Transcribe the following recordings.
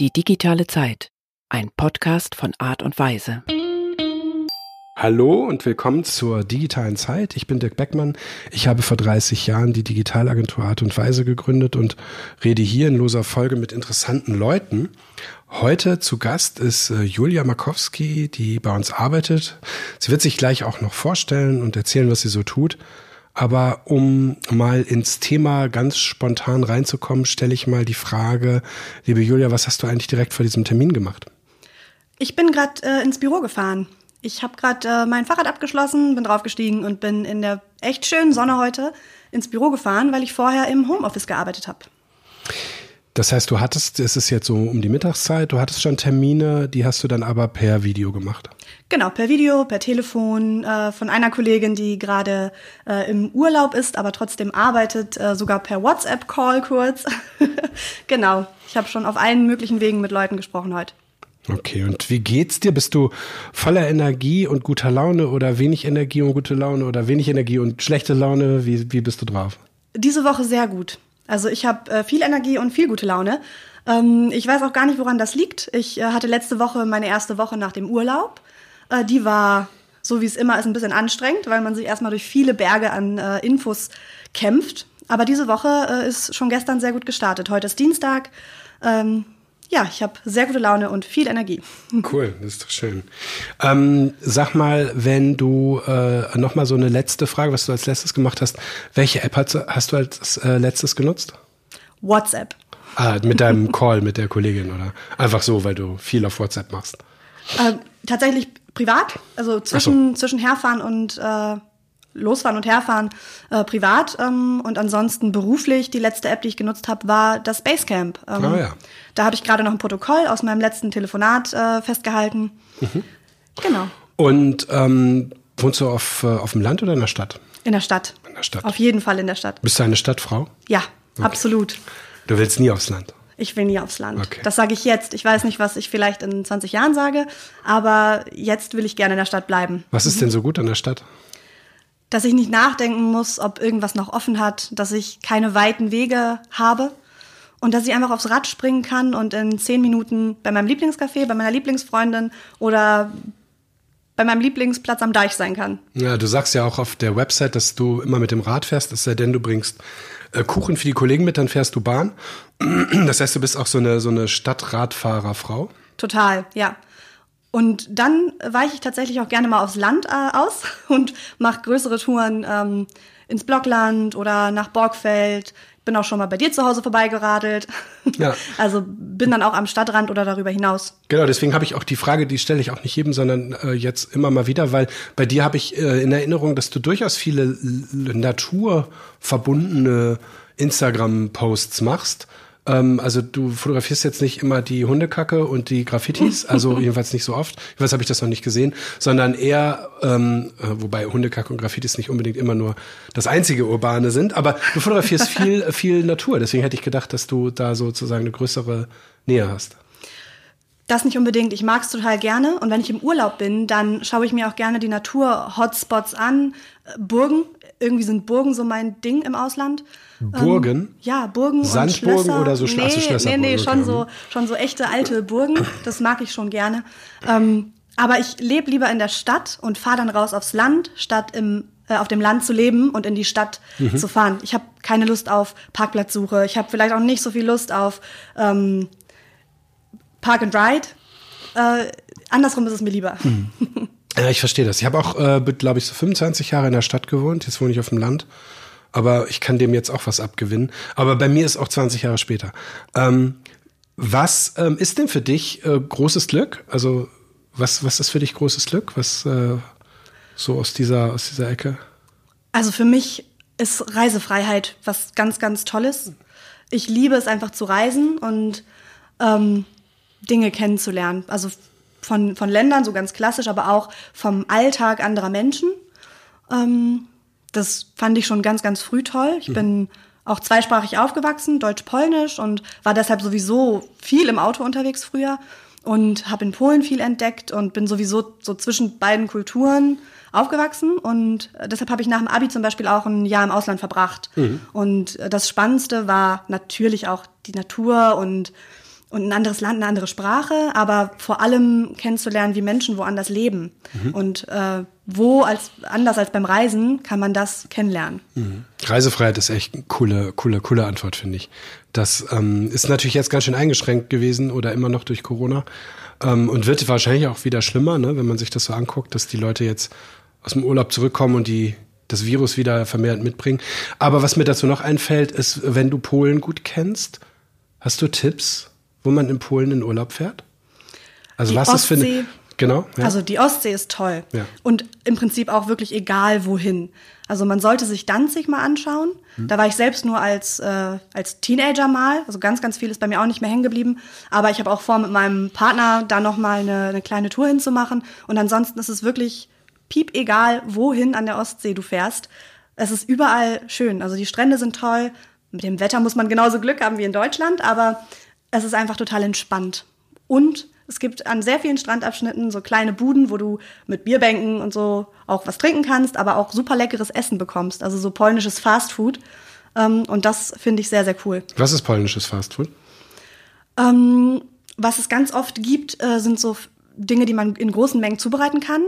Die digitale Zeit. Ein Podcast von Art und Weise. Hallo und willkommen zur digitalen Zeit. Ich bin Dirk Beckmann. Ich habe vor 30 Jahren die Digitalagentur Art und Weise gegründet und rede hier in loser Folge mit interessanten Leuten. Heute zu Gast ist äh, Julia Markowski, die bei uns arbeitet. Sie wird sich gleich auch noch vorstellen und erzählen, was sie so tut. Aber um mal ins Thema ganz spontan reinzukommen, stelle ich mal die Frage, liebe Julia, was hast du eigentlich direkt vor diesem Termin gemacht? Ich bin gerade äh, ins Büro gefahren. Ich habe gerade äh, mein Fahrrad abgeschlossen, bin draufgestiegen und bin in der echt schönen Sonne heute ins Büro gefahren, weil ich vorher im Homeoffice gearbeitet habe. Das heißt, du hattest, es ist jetzt so um die Mittagszeit, du hattest schon Termine, die hast du dann aber per Video gemacht. Genau, per Video, per Telefon, äh, von einer Kollegin, die gerade äh, im Urlaub ist, aber trotzdem arbeitet, äh, sogar per WhatsApp-Call kurz. genau, ich habe schon auf allen möglichen Wegen mit Leuten gesprochen heute. Okay, und wie geht's dir? Bist du voller Energie und guter Laune oder wenig Energie und gute Laune oder wenig Energie und schlechte Laune? Wie, wie bist du drauf? Diese Woche sehr gut. Also ich habe äh, viel Energie und viel gute Laune. Ähm, ich weiß auch gar nicht, woran das liegt. Ich äh, hatte letzte Woche meine erste Woche nach dem Urlaub. Äh, die war, so wie es immer ist, ein bisschen anstrengend, weil man sich erstmal durch viele Berge an äh, Infos kämpft. Aber diese Woche äh, ist schon gestern sehr gut gestartet. Heute ist Dienstag. Ähm, ja, ich habe sehr gute Laune und viel Energie. Cool, das ist doch schön. Ähm, sag mal, wenn du äh, noch mal so eine letzte Frage, was du als letztes gemacht hast, welche App hast, hast du als äh, letztes genutzt? WhatsApp. Ah, mit deinem Call mit der Kollegin oder einfach so, weil du viel auf WhatsApp machst? Äh, tatsächlich privat, also zwischen, so. zwischen Herfahren und äh, Losfahren und Herfahren äh, privat ähm, und ansonsten beruflich. Die letzte App, die ich genutzt habe, war das Basecamp. Ähm, oh ja. Da habe ich gerade noch ein Protokoll aus meinem letzten Telefonat äh, festgehalten. Mhm. Genau. Und ähm, wohnst du auf, äh, auf dem Land oder in der Stadt? In der Stadt. In der Stadt. Auf jeden Fall in der Stadt. Bist du eine Stadtfrau? Ja, okay. absolut. Du willst nie aufs Land? Ich will nie aufs Land. Okay. Das sage ich jetzt. Ich weiß nicht, was ich vielleicht in 20 Jahren sage, aber jetzt will ich gerne in der Stadt bleiben. Was ist mhm. denn so gut an der Stadt? Dass ich nicht nachdenken muss, ob irgendwas noch offen hat, dass ich keine weiten Wege habe und dass ich einfach aufs Rad springen kann und in zehn Minuten bei meinem Lieblingscafé, bei meiner Lieblingsfreundin oder bei meinem Lieblingsplatz am Deich sein kann. Ja, du sagst ja auch auf der Website, dass du immer mit dem Rad fährst, es sei denn, du bringst äh, Kuchen für die Kollegen mit, dann fährst du Bahn. Das heißt, du bist auch so eine, so eine Stadtradfahrerfrau. Total, ja. Und dann weiche ich tatsächlich auch gerne mal aufs Land äh, aus und mache größere Touren ähm, ins Blockland oder nach Borgfeld. Bin auch schon mal bei dir zu Hause vorbeigeradelt. Ja. Also bin dann auch am Stadtrand oder darüber hinaus. Genau, deswegen habe ich auch die Frage, die stelle ich auch nicht jedem, sondern äh, jetzt immer mal wieder, weil bei dir habe ich äh, in Erinnerung, dass du durchaus viele naturverbundene Instagram-Posts machst ähm, also du fotografierst jetzt nicht immer die Hundekacke und die Graffitis, also jedenfalls nicht so oft. Jedenfalls habe ich das noch nicht gesehen, sondern eher, ähm, äh, wobei Hundekacke und Graffitis nicht unbedingt immer nur das einzige Urbane sind, aber du fotografierst viel, viel Natur. Deswegen hätte ich gedacht, dass du da sozusagen eine größere Nähe hast. Das nicht unbedingt. Ich mag es total gerne. Und wenn ich im Urlaub bin, dann schaue ich mir auch gerne die Natur-Hotspots an. Burgen. Irgendwie sind Burgen so mein Ding im Ausland. Burgen? Ähm, ja, Burgen Sandburgen und Schlösser. oder so nee, Ach, so Nee, nee, schon so, schon so echte alte Burgen. Das mag ich schon gerne. Ähm, aber ich lebe lieber in der Stadt und fahre dann raus aufs Land, statt im, äh, auf dem Land zu leben und in die Stadt mhm. zu fahren. Ich habe keine Lust auf Parkplatzsuche. Ich habe vielleicht auch nicht so viel Lust auf ähm, Park and Ride. Äh, andersrum ist es mir lieber. Mhm. Ja, ich verstehe das. Ich habe auch, äh, glaube ich, so 25 Jahre in der Stadt gewohnt. Jetzt wohne ich auf dem Land aber ich kann dem jetzt auch was abgewinnen. Aber bei mir ist auch 20 Jahre später. Ähm, was ähm, ist denn für dich äh, großes Glück? Also was, was ist für dich großes Glück? Was äh, so aus dieser, aus dieser Ecke? Also für mich ist Reisefreiheit was ganz, ganz Tolles. Ich liebe es einfach zu reisen und ähm, Dinge kennenzulernen. Also von, von Ländern, so ganz klassisch, aber auch vom Alltag anderer Menschen. Ähm, das fand ich schon ganz, ganz früh toll. Ich mhm. bin auch zweisprachig aufgewachsen, Deutsch-Polnisch und war deshalb sowieso viel im Auto unterwegs früher und habe in Polen viel entdeckt und bin sowieso so zwischen beiden Kulturen aufgewachsen und deshalb habe ich nach dem Abi zum Beispiel auch ein Jahr im Ausland verbracht. Mhm. Und das Spannendste war natürlich auch die Natur und und ein anderes Land, eine andere Sprache, aber vor allem kennenzulernen, wie Menschen woanders leben. Mhm. Und äh, wo als anders als beim Reisen kann man das kennenlernen. Mhm. Reisefreiheit ist echt eine coole, coole, coole Antwort, finde ich. Das ähm, ist natürlich jetzt ganz schön eingeschränkt gewesen oder immer noch durch Corona. Ähm, und wird wahrscheinlich auch wieder schlimmer, ne, wenn man sich das so anguckt, dass die Leute jetzt aus dem Urlaub zurückkommen und die das Virus wieder vermehrt mitbringen. Aber was mir dazu noch einfällt, ist, wenn du Polen gut kennst, hast du Tipps, wo man in Polen in Urlaub fährt? Also die was Ostsee, ist für eine, genau? Ja. Also die Ostsee ist toll ja. und im Prinzip auch wirklich egal wohin. Also man sollte sich Danzig mal anschauen. Hm. Da war ich selbst nur als äh, als Teenager mal, also ganz ganz viel ist bei mir auch nicht mehr hängen geblieben. Aber ich habe auch vor, mit meinem Partner da noch mal eine, eine kleine Tour hinzumachen. Und ansonsten ist es wirklich piep egal, wohin an der Ostsee du fährst. Es ist überall schön. Also die Strände sind toll. Mit dem Wetter muss man genauso Glück haben wie in Deutschland, aber es ist einfach total entspannt. Und es gibt an sehr vielen Strandabschnitten so kleine Buden, wo du mit Bierbänken und so auch was trinken kannst, aber auch super leckeres Essen bekommst. Also so polnisches Fastfood. Ähm, und das finde ich sehr, sehr cool. Was ist polnisches Fastfood? Ähm, was es ganz oft gibt, äh, sind so Dinge, die man in großen Mengen zubereiten kann.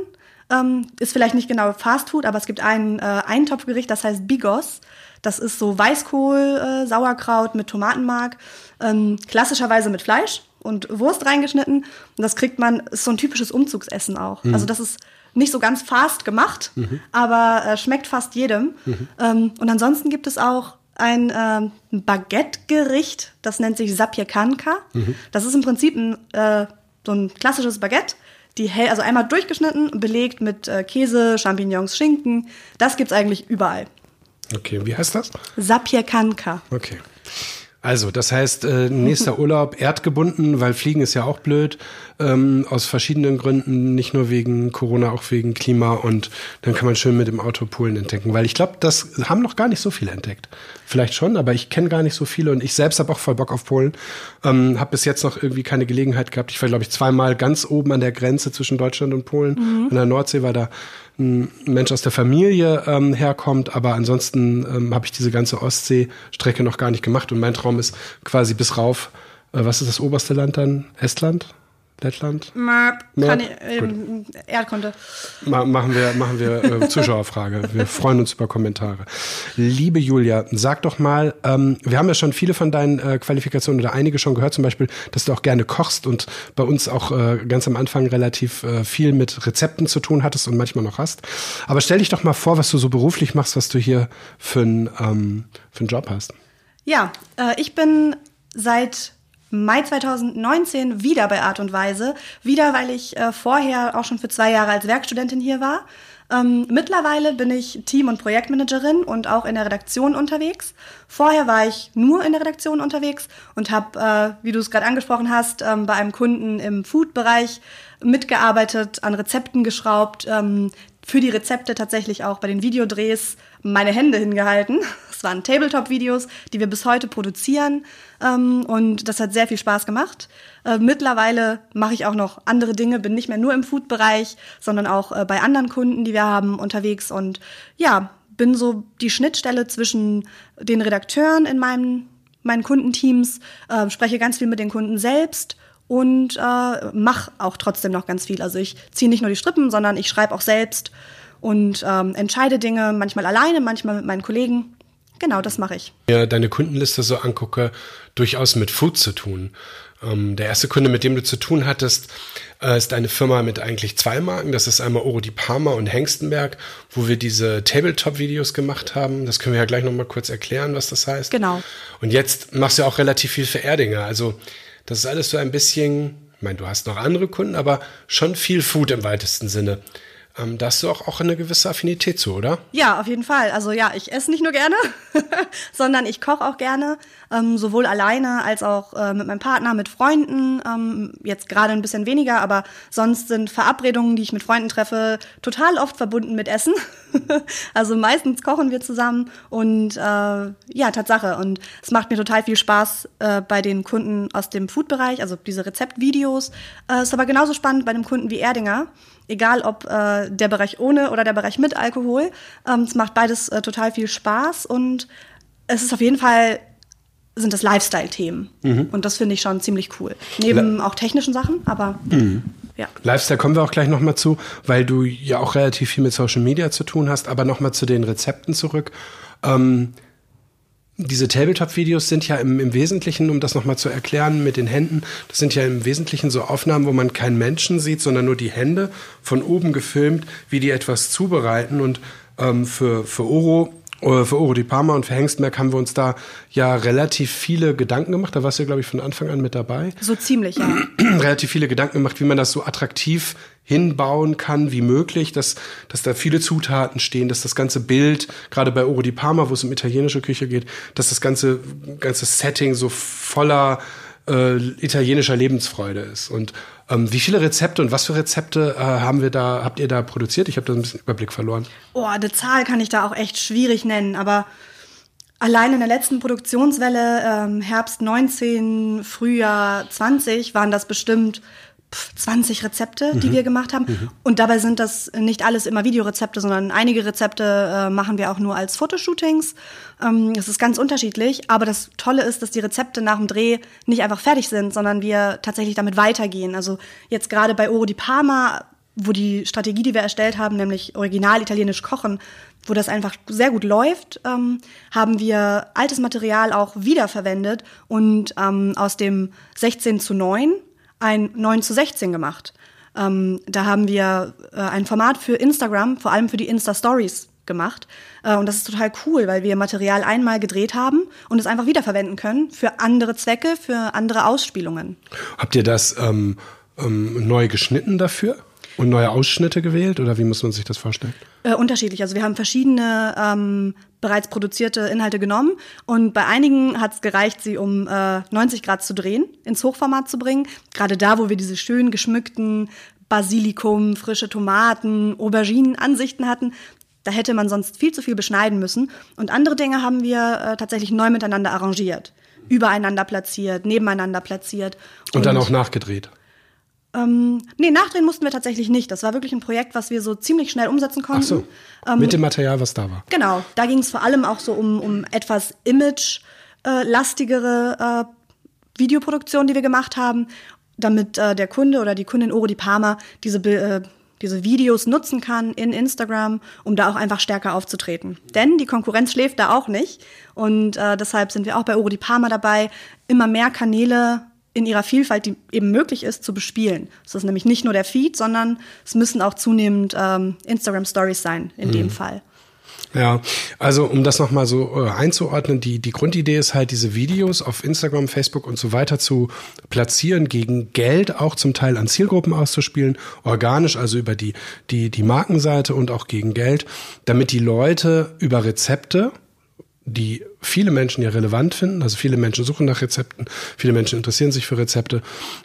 Ähm, ist vielleicht nicht genau Fastfood, aber es gibt ein äh, Eintopfgericht, das heißt Bigos. Das ist so Weißkohl, äh, Sauerkraut mit Tomatenmark, ähm, klassischerweise mit Fleisch und Wurst reingeschnitten. Und das kriegt man, ist so ein typisches Umzugsessen auch. Mhm. Also das ist nicht so ganz fast gemacht, mhm. aber äh, schmeckt fast jedem. Mhm. Ähm, und ansonsten gibt es auch ein ähm, Baguette-Gericht, das nennt sich Sapiekanka. Mhm. Das ist im Prinzip ein, äh, so ein klassisches Baguette, die hell, also einmal durchgeschnitten, belegt mit äh, Käse, Champignons, Schinken. Das gibt's eigentlich überall. Okay, wie heißt das? Sapiekanka. Okay. Also, das heißt, äh, nächster Urlaub erdgebunden, weil Fliegen ist ja auch blöd, ähm, aus verschiedenen Gründen, nicht nur wegen Corona, auch wegen Klima und dann kann man schön mit dem Auto Polen entdecken, weil ich glaube, das haben noch gar nicht so viele entdeckt. Vielleicht schon, aber ich kenne gar nicht so viele und ich selbst habe auch voll Bock auf Polen. Ähm, habe bis jetzt noch irgendwie keine Gelegenheit gehabt. Ich war, glaube ich, zweimal ganz oben an der Grenze zwischen Deutschland und Polen. Mhm. An der Nordsee war da ein Mensch aus der Familie ähm, herkommt, aber ansonsten ähm, habe ich diese ganze Ostseestrecke noch gar nicht gemacht und mein Traum ist quasi bis rauf. Äh, was ist das oberste Land dann? Estland? Lettland? Map. Kann ich, ähm, Erdkunde. Ma machen wir, machen wir äh, Zuschauerfrage. wir freuen uns über Kommentare. Liebe Julia, sag doch mal, ähm, wir haben ja schon viele von deinen äh, Qualifikationen oder einige schon gehört, zum Beispiel, dass du auch gerne kochst und bei uns auch äh, ganz am Anfang relativ äh, viel mit Rezepten zu tun hattest und manchmal noch hast. Aber stell dich doch mal vor, was du so beruflich machst, was du hier für einen ähm, für einen Job hast. Ja, äh, ich bin seit Mai 2019 wieder bei Art und Weise. Wieder, weil ich äh, vorher auch schon für zwei Jahre als Werkstudentin hier war. Ähm, mittlerweile bin ich Team- und Projektmanagerin und auch in der Redaktion unterwegs. Vorher war ich nur in der Redaktion unterwegs und habe, äh, wie du es gerade angesprochen hast, ähm, bei einem Kunden im Food-Bereich mitgearbeitet, an Rezepten geschraubt, ähm, für die Rezepte tatsächlich auch bei den Videodrehs meine Hände hingehalten. Es waren Tabletop-Videos, die wir bis heute produzieren ähm, und das hat sehr viel Spaß gemacht. Äh, mittlerweile mache ich auch noch andere Dinge, bin nicht mehr nur im Food-Bereich, sondern auch äh, bei anderen Kunden, die wir haben, unterwegs und ja, bin so die Schnittstelle zwischen den Redakteuren in meinem, meinen Kundenteams, äh, spreche ganz viel mit den Kunden selbst und äh, mache auch trotzdem noch ganz viel. Also ich ziehe nicht nur die Strippen, sondern ich schreibe auch selbst und ähm, entscheide Dinge manchmal alleine, manchmal mit meinen Kollegen. Genau, das mache ich. Ja, deine Kundenliste so angucke, durchaus mit Food zu tun. Ähm, der erste Kunde, mit dem du zu tun hattest, äh, ist eine Firma mit eigentlich zwei Marken. Das ist einmal Oro di Parma und Hengstenberg, wo wir diese Tabletop-Videos gemacht haben. Das können wir ja gleich nochmal kurz erklären, was das heißt. Genau. Und jetzt machst du auch relativ viel für Erdinger. Also das ist alles so ein bisschen, ich meine, du hast noch andere Kunden, aber schon viel Food im weitesten Sinne. Ähm, da hast du auch, auch eine gewisse Affinität zu, oder? Ja, auf jeden Fall. Also ja, ich esse nicht nur gerne, sondern ich koche auch gerne, ähm, sowohl alleine als auch äh, mit meinem Partner, mit Freunden. Ähm, jetzt gerade ein bisschen weniger, aber sonst sind Verabredungen, die ich mit Freunden treffe, total oft verbunden mit Essen. also meistens kochen wir zusammen und äh, ja, Tatsache. Und es macht mir total viel Spaß äh, bei den Kunden aus dem Food-Bereich, also diese Rezeptvideos. Äh, ist aber genauso spannend bei einem Kunden wie Erdinger egal ob äh, der Bereich ohne oder der Bereich mit Alkohol. Ähm, es macht beides äh, total viel Spaß und es ist auf jeden Fall sind das Lifestyle-Themen. Und das finde ich schon ziemlich cool. Neben auch technischen Sachen, aber ja. Lifestyle kommen wir auch gleich nochmal zu, weil du ja auch relativ viel mit Social Media zu tun hast, aber nochmal zu den Rezepten zurück. Ähm, diese Tabletop-Videos sind ja im, im Wesentlichen, um das nochmal zu erklären mit den Händen, das sind ja im Wesentlichen so Aufnahmen, wo man keinen Menschen sieht, sondern nur die Hände von oben gefilmt, wie die etwas zubereiten. Und ähm, für, für Oro für Oro di Parma und für Hengstmerk haben wir uns da ja relativ viele Gedanken gemacht. Da warst du, glaube ich, von Anfang an mit dabei. So ziemlich, ja. relativ viele Gedanken gemacht, wie man das so attraktiv hinbauen kann wie möglich, dass, dass da viele Zutaten stehen, dass das ganze Bild, gerade bei Oro di Parma, wo es um italienische Küche geht, dass das ganze, ganze Setting so voller äh, italienischer Lebensfreude ist. Und ähm, wie viele Rezepte und was für Rezepte äh, haben wir da, habt ihr da produziert? Ich habe da ein bisschen Überblick verloren. Oh, eine Zahl kann ich da auch echt schwierig nennen, aber allein in der letzten Produktionswelle, ähm, Herbst 19, Frühjahr 20, waren das bestimmt 20 Rezepte, die wir gemacht haben. Und dabei sind das nicht alles immer Videorezepte, sondern einige Rezepte äh, machen wir auch nur als Fotoshootings. Ähm, es ist ganz unterschiedlich, aber das Tolle ist, dass die Rezepte nach dem Dreh nicht einfach fertig sind, sondern wir tatsächlich damit weitergehen. Also jetzt gerade bei Oro di Parma wo die Strategie, die wir erstellt haben, nämlich original italienisch kochen, wo das einfach sehr gut läuft, ähm, haben wir altes Material auch wiederverwendet und ähm, aus dem 16 zu 9 ein 9 zu 16 gemacht. Ähm, da haben wir äh, ein Format für Instagram, vor allem für die Insta-Stories gemacht. Äh, und das ist total cool, weil wir Material einmal gedreht haben und es einfach wiederverwenden können für andere Zwecke, für andere Ausspielungen. Habt ihr das ähm, ähm, neu geschnitten dafür? Und neue Ausschnitte gewählt oder wie muss man sich das vorstellen? Äh, unterschiedlich. Also wir haben verschiedene ähm, bereits produzierte Inhalte genommen und bei einigen hat es gereicht, sie um äh, 90 Grad zu drehen, ins Hochformat zu bringen. Gerade da, wo wir diese schön geschmückten Basilikum, frische Tomaten, Auberginen Ansichten hatten, da hätte man sonst viel zu viel beschneiden müssen. Und andere Dinge haben wir äh, tatsächlich neu miteinander arrangiert. Übereinander platziert, nebeneinander platziert. Und, dann auch nachgedreht. Ähm, nee, nachdrehen mussten wir tatsächlich nicht. Das war wirklich ein Projekt, was wir so ziemlich schnell umsetzen konnten. Ach so. Ähm, Mit dem Material, was da war. Genau, da ging es vor allem auch so um, um etwas image-lastigere äh, Videoproduktion, die wir gemacht haben, damit äh, der Kunde oder die Kundin Oro di Parma diese, äh, diese Videos nutzen kann in Instagram, um da auch einfach stärker aufzutreten. Denn die Konkurrenz schläft da auch nicht. Und äh, deshalb sind wir auch bei Oro di Parma dabei, immer mehr Kanäle in ihrer Vielfalt, die eben möglich ist, zu bespielen. Es ist nämlich nicht nur der Feed, sondern es müssen auch zunehmend ähm, Instagram Stories sein, in dem Fall. Ja, also um das nochmal so äh, einzuordnen, die, die Grundidee ist halt, diese Videos auf Instagram, Facebook und so weiter zu platzieren, gegen Geld auch zum Teil an Zielgruppen auszuspielen, organisch, also über die, die, die Markenseite und auch gegen Geld, damit die Leute über Rezepte, die viele Menschen ja relevant finden, also viele Menschen suchen nach Rezepten, viele Menschen interessieren sich für Rezepte,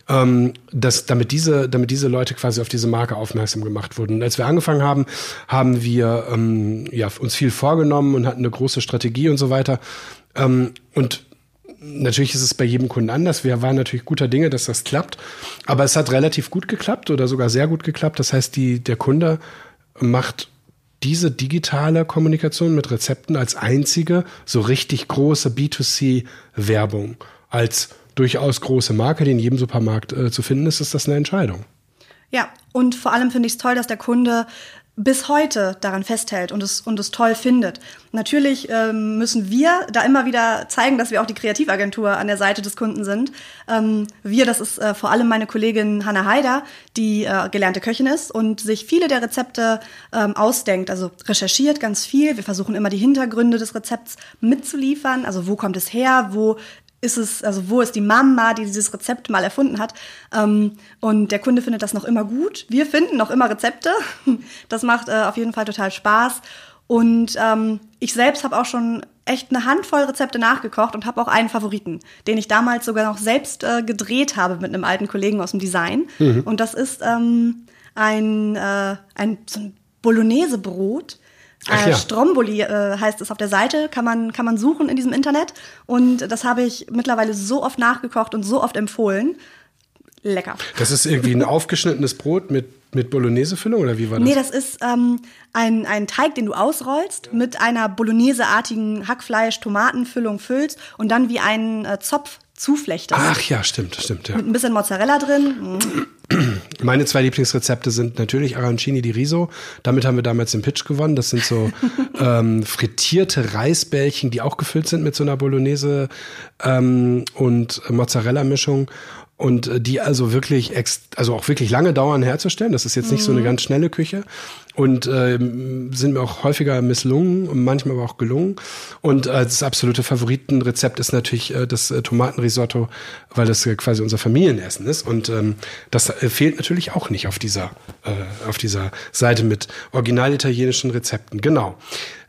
ähm, dass damit diese, damit diese Leute quasi auf diese Marke aufmerksam gemacht wurden. Und als wir angefangen haben, haben wir ähm, ja, uns viel vorgenommen und hatten eine große Strategie und so weiter. Ähm, und natürlich ist es bei jedem Kunden anders. Wir waren natürlich guter Dinge, dass das klappt. Aber es hat relativ gut geklappt oder sogar sehr gut geklappt. Das heißt, die, der Kunde macht diese digitale Kommunikation mit Rezepten als einzige so richtig große B2C-Werbung. Als durchaus große Marke, die in jedem Supermarkt äh, zu finden ist, ist das eine Entscheidung. Ja, und vor allem finde ich es toll, dass der Kunde bis heute daran festhält und es, und es toll findet. Natürlich ähm, müssen wir da immer wieder zeigen, dass wir auch die Kreativagentur an der Seite des Kunden sind. Ähm, wir, das ist äh, vor allem meine Kollegin Hanna Haider, die äh, gelernte Köchin ist und sich viele der Rezepte ähm, ausdenkt, also recherchiert ganz viel. Wir versuchen immer die Hintergründe des Rezepts mitzuliefern, also wo kommt es her, wo ist es, also wo ist die Mama, die dieses Rezept mal erfunden hat. Ähm, und der Kunde findet das noch immer gut. Wir finden noch immer Rezepte. Das macht äh, auf jeden Fall total Spaß. Und ähm, ich selbst habe auch schon echt eine Handvoll Rezepte nachgekocht und habe auch einen Favoriten, den ich damals sogar noch selbst äh, gedreht habe mit einem alten Kollegen aus dem Design. Und das ist ähm, ein, äh, ein, so ein Bolognese-Brot. Ach Äh, ja. Stromboli äh, heißt es auf der Seite, kann man, kann man suchen in diesem Internet. Und das habe ich mittlerweile so oft nachgekocht und so oft empfohlen. Lecker. Das ist irgendwie ein aufgeschnittenes Brot mit mit Bolognese-Füllung oder wie war das? Nee, das ist ähm, ein, ein Teig, den du ausrollst, mit einer Bolognese-artigen Hackfleisch-Tomatenfüllung füllst und dann wie einen äh, Zopf zuflechtest. Ach ja, stimmt, stimmt. Ja. Mit ein bisschen Mozzarella drin. Meine zwei Lieblingsrezepte sind natürlich Arancini di Riso. Damit haben wir damals den Pitch gewonnen. Das sind so ähm, frittierte Reisbällchen, die auch gefüllt sind mit so einer Bolognese ähm, und Mozzarella-Mischung und äh, die also wirklich, ex also auch wirklich lange dauern herzustellen. Das ist jetzt nicht so eine mhm. ganz schnelle Küche und äh, sind mir auch häufiger misslungen und manchmal aber auch gelungen. Und äh, das absolute Favoritenrezept ist natürlich äh, das äh, Tomatenrisotto, weil das äh, quasi unser Familienessen ist und ähm, das äh, fehlt natürlich auch nicht auf dieser äh, auf dieser Seite mit original italienischen Rezepten. Genau.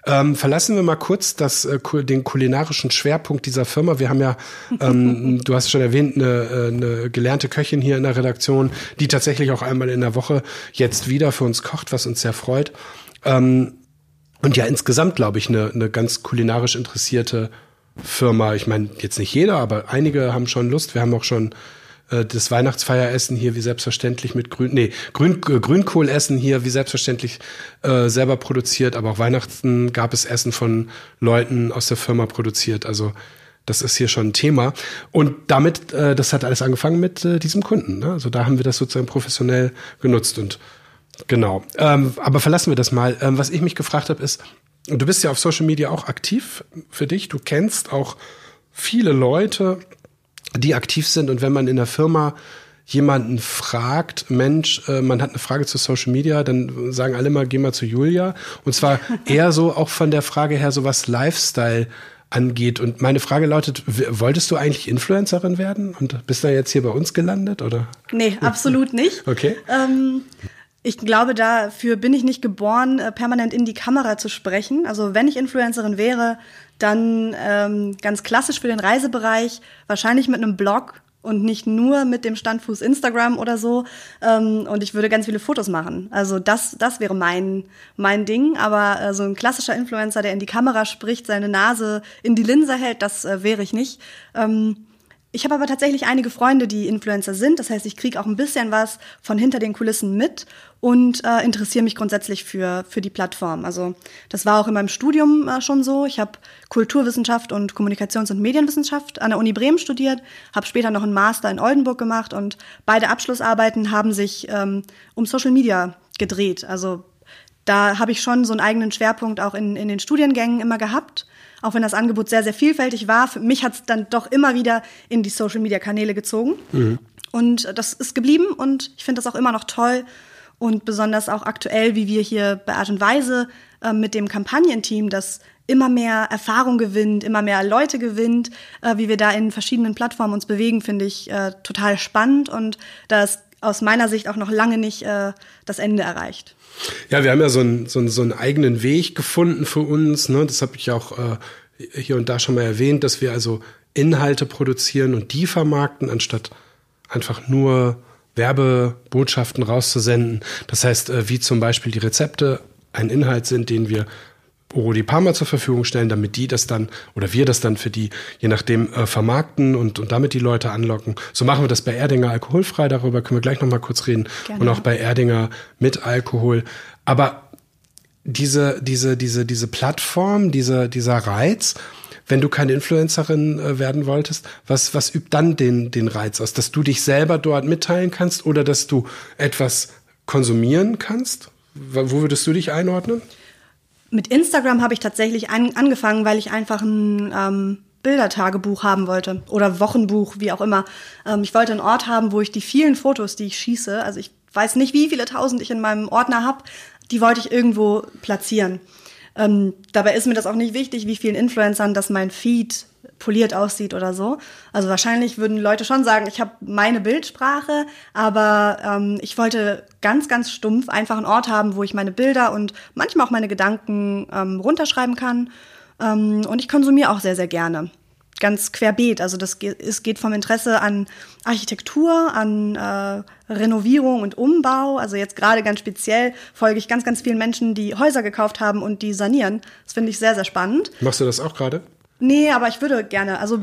Ähm, verlassen wir mal kurz das, äh, den kulinarischen Schwerpunkt dieser Firma. Wir haben ja, ähm, du hast schon erwähnt, eine, äh, eine gelernte Köchin hier in der Redaktion, die tatsächlich auch einmal in der Woche jetzt wieder für uns kocht, was uns sehr freut. Ähm, und ja, insgesamt, glaube ich, eine, eine ganz kulinarisch interessierte Firma. Ich meine, jetzt nicht jeder, aber einige haben schon Lust. Wir haben auch schon äh, das Weihnachtsfeieressen hier wie selbstverständlich mit Grün, nee, Grün, äh, Grünkohlessen hier wie selbstverständlich äh, selber produziert, aber auch Weihnachten gab es Essen von Leuten aus der Firma produziert. Also das ist hier schon ein Thema. Und damit, äh, das hat alles angefangen mit äh, diesem Kunden. Ne? Also da haben wir das sozusagen professionell genutzt und genau. Ähm, aber verlassen wir das mal. Ähm, was ich mich gefragt habe, ist, du bist ja auf Social Media auch aktiv für dich. Du kennst auch viele Leute, die aktiv sind. Und wenn man in der Firma jemanden fragt, Mensch, äh, man hat eine Frage zu Social Media, dann sagen alle mal, geh mal zu Julia. Und zwar eher so auch von der Frage her, so was Lifestyle angeht. Und meine Frage lautet, wolltest du eigentlich Influencerin werden und bist da jetzt hier bei uns gelandet, oder? Nee, absolut nicht. Okay. Ähm, ich glaube, dafür bin ich nicht geboren, äh, permanent in die Kamera zu sprechen. Also wenn ich Influencerin wäre, dann ähm, ganz klassisch für den Reisebereich, wahrscheinlich mit einem Blog und nicht nur mit dem Standfuß Instagram oder so. Ähm, und ich würde ganz viele Fotos machen. Also das, das wäre mein, mein Ding. Aber äh, so ein klassischer Influencer, der in die Kamera spricht, seine Nase in die Linse hält, das äh, wäre ich nicht. Ähm, ich habe aber tatsächlich einige Freunde, die Influencer sind. Das heißt, ich kriege auch ein bisschen was von hinter den Kulissen mit und äh, interessiere mich grundsätzlich für, für die Plattform. Also das war auch in meinem Studium äh, schon so. Ich habe Kulturwissenschaft und Kommunikations- und Medienwissenschaft an der Uni Bremen studiert, habe später noch einen Master in Oldenburg gemacht und beide Abschlussarbeiten haben sich ähm, um Social Media gedreht. Also da habe ich schon so einen eigenen Schwerpunkt auch in, in den Studiengängen immer gehabt auch wenn das Angebot sehr, sehr vielfältig war. Für mich hat es dann doch immer wieder in die Social-Media-Kanäle gezogen. Mhm. Und das ist geblieben und ich finde das auch immer noch toll und besonders auch aktuell, wie wir hier bei Art und Weise äh, mit dem Kampagnenteam, das immer mehr Erfahrung gewinnt, immer mehr Leute gewinnt, äh, wie wir da in verschiedenen Plattformen uns bewegen, finde ich äh, total spannend und da ist aus meiner Sicht auch noch lange nicht äh, das Ende erreicht. Ja, wir haben ja so einen, so einen, so einen eigenen Weg gefunden für uns. Ne? Das habe ich auch äh, hier und da schon mal erwähnt, dass wir also Inhalte produzieren und die vermarkten, anstatt einfach nur Werbebotschaften rauszusenden. Das heißt, äh, wie zum Beispiel die Rezepte ein Inhalt sind, den wir Oro Parma zur Verfügung stellen, damit die das dann oder wir das dann für die, je nachdem, äh, vermarkten und, und damit die Leute anlocken. So machen wir das bei Erdinger alkoholfrei, darüber können wir gleich nochmal kurz reden. Gerne. Und auch bei Erdinger mit Alkohol. Aber diese, diese, diese, diese Plattform, diese, dieser Reiz, wenn du keine Influencerin äh, werden wolltest, was, was übt dann den, den Reiz aus? Dass du dich selber dort mitteilen kannst oder dass du etwas konsumieren kannst? Wo würdest du dich einordnen? Mit Instagram habe ich tatsächlich an, angefangen, weil ich einfach ein ähm, Bildertagebuch haben wollte oder Wochenbuch, wie auch immer. Ähm, ich wollte einen Ort haben, wo ich die vielen Fotos, die ich schieße, also ich weiß nicht, wie viele tausend ich in meinem Ordner habe, die wollte ich irgendwo platzieren. Ähm, dabei ist mir das auch nicht wichtig, wie vielen Influencern das mein Feed poliert aussieht oder so. Also wahrscheinlich würden Leute schon sagen, ich habe meine Bildsprache, aber ähm, ich wollte ganz, ganz stumpf einfach einen Ort haben, wo ich meine Bilder und manchmal auch meine Gedanken ähm, runterschreiben kann. Ähm, und ich konsumiere auch sehr, sehr gerne. Ganz querbeet. Also das geht, es geht vom Interesse an Architektur, an äh, Renovierung und Umbau. Also jetzt gerade ganz speziell folge ich ganz, ganz vielen Menschen, die Häuser gekauft haben und die sanieren. Das finde ich sehr, sehr spannend. Machst du das auch gerade? Nee, aber ich würde gerne, also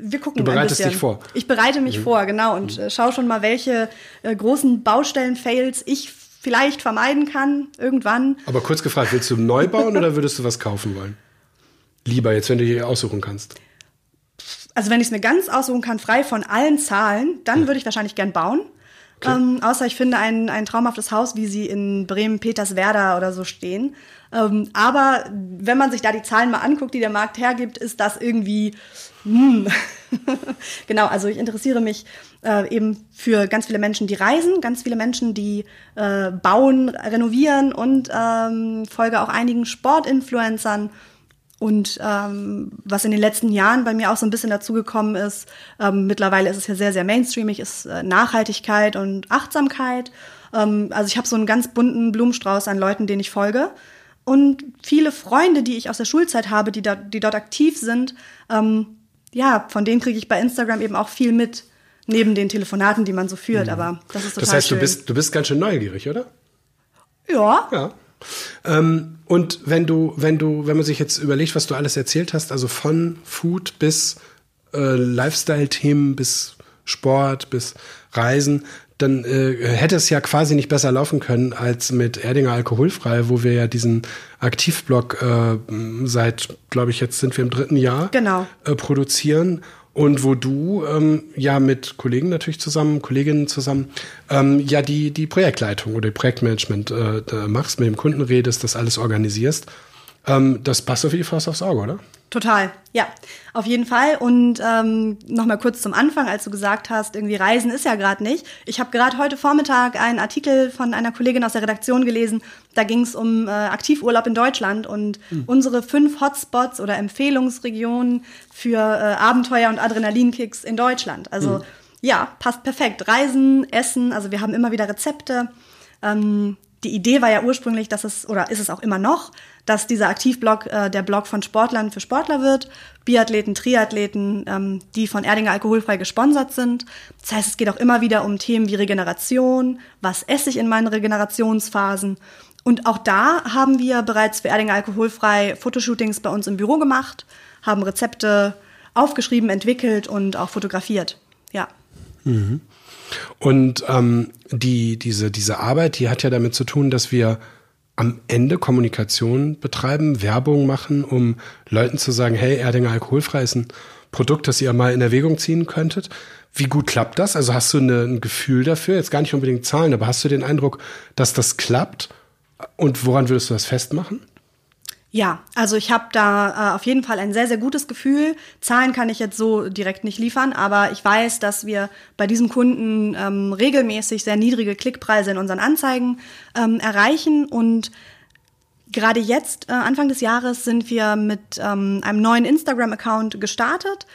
wir gucken Du bereitest dich vor. Ich bereite mich mhm. vor, genau, und mhm. äh, schau schon mal, welche äh, großen Baustellen-Fails ich vielleicht vermeiden kann, irgendwann. Aber kurz gefragt, willst du neu bauen oder würdest du was kaufen wollen? Lieber jetzt, wenn du hier aussuchen kannst. Also wenn ich es mir ganz aussuchen kann, frei von allen Zahlen, dann würde ich wahrscheinlich gern bauen. Okay. Ähm, außer ich finde ein, ein traumhaftes Haus, wie sie in Bremen-Peterswerda oder so stehen. Ähm, aber wenn man sich da die Zahlen mal anguckt, die der Markt hergibt, ist das irgendwie. Hm. genau, also ich interessiere mich äh, eben für ganz viele Menschen, die reisen, ganz viele Menschen, die äh, bauen, renovieren und ähm, folge auch einigen Sportinfluencern und ähm, was in den letzten Jahren bei mir auch so ein bisschen dazugekommen ist, ähm, mittlerweile ist es ja sehr, sehr mainstreamig, ist äh, Nachhaltigkeit und Achtsamkeit. Ähm, also ich habe so einen ganz bunten Blumenstrauß an Leuten, denen ich folge. Und viele Freunde, die ich aus der Schulzeit habe, die, da, die dort aktiv sind, ähm, ja, von denen kriege ich bei Instagram eben auch viel mit, neben den Telefonaten, die man so führt. Mhm. Aber das ist total Das heißt, schön. du bist, du bist ganz schön neugierig, oder? Ja. Ja. Ähm, und wenn du, wenn du, wenn man sich jetzt überlegt, was du alles erzählt hast, also von Food bis äh, Lifestyle-Themen bis Sport bis Reisen, dann äh, hätte es ja quasi nicht besser laufen können als mit Erdinger Alkoholfrei, wo wir ja diesen Aktivblog äh, seit, glaube ich, jetzt sind wir im dritten Jahr genau. äh, produzieren und wo du ähm, ja mit Kollegen natürlich zusammen, Kolleginnen zusammen, ähm, ja die, die Projektleitung oder Projektmanagement äh, machst, mit dem Kunden redest, das alles organisierst. Ähm, das passt auf die Faust aufs Auge, oder? Total, ja, auf jeden Fall. Und ähm, nochmal kurz zum Anfang, als du gesagt hast, irgendwie Reisen ist ja gerade nicht. Ich habe gerade heute Vormittag einen Artikel von einer Kollegin aus der Redaktion gelesen. Da ging es um äh, Aktivurlaub in Deutschland und mhm. unsere fünf Hotspots oder Empfehlungsregionen für äh, Abenteuer und Adrenalinkicks in Deutschland. Also mhm. ja, passt perfekt. Reisen, Essen, also wir haben immer wieder Rezepte. Ähm, die Idee war ja ursprünglich, dass es, oder ist es auch immer noch, dass dieser Aktivblog äh, der Blog von Sportlern für Sportler wird. Biathleten, Triathleten, ähm, die von Erdinger alkoholfrei gesponsert sind. Das heißt, es geht auch immer wieder um Themen wie Regeneration, was esse ich in meinen Regenerationsphasen. Und auch da haben wir bereits für Erdinger alkoholfrei Fotoshootings bei uns im Büro gemacht, haben Rezepte aufgeschrieben, entwickelt und auch fotografiert. Ja. Mhm. Und ähm, die, diese, diese Arbeit, die hat ja damit zu tun, dass wir am Ende Kommunikation betreiben, Werbung machen, um Leuten zu sagen, hey, Erdinger alkoholfrei ist ein Produkt, das ihr mal in Erwägung ziehen könntet. Wie gut klappt das? Also hast du eine, ein Gefühl dafür? Jetzt gar nicht unbedingt Zahlen, aber hast du den Eindruck, dass das klappt? Und woran würdest du das festmachen? Ja, also ich habe da äh, auf jeden Fall ein sehr, sehr gutes Gefühl. Zahlen kann ich jetzt so direkt nicht liefern, aber ich weiß, dass wir bei diesem Kunden ähm, regelmäßig sehr niedrige Klickpreise in unseren Anzeigen ähm, erreichen und Gerade jetzt, äh, Anfang des Jahres, sind wir mit ähm, einem neuen Instagram-Account gestartet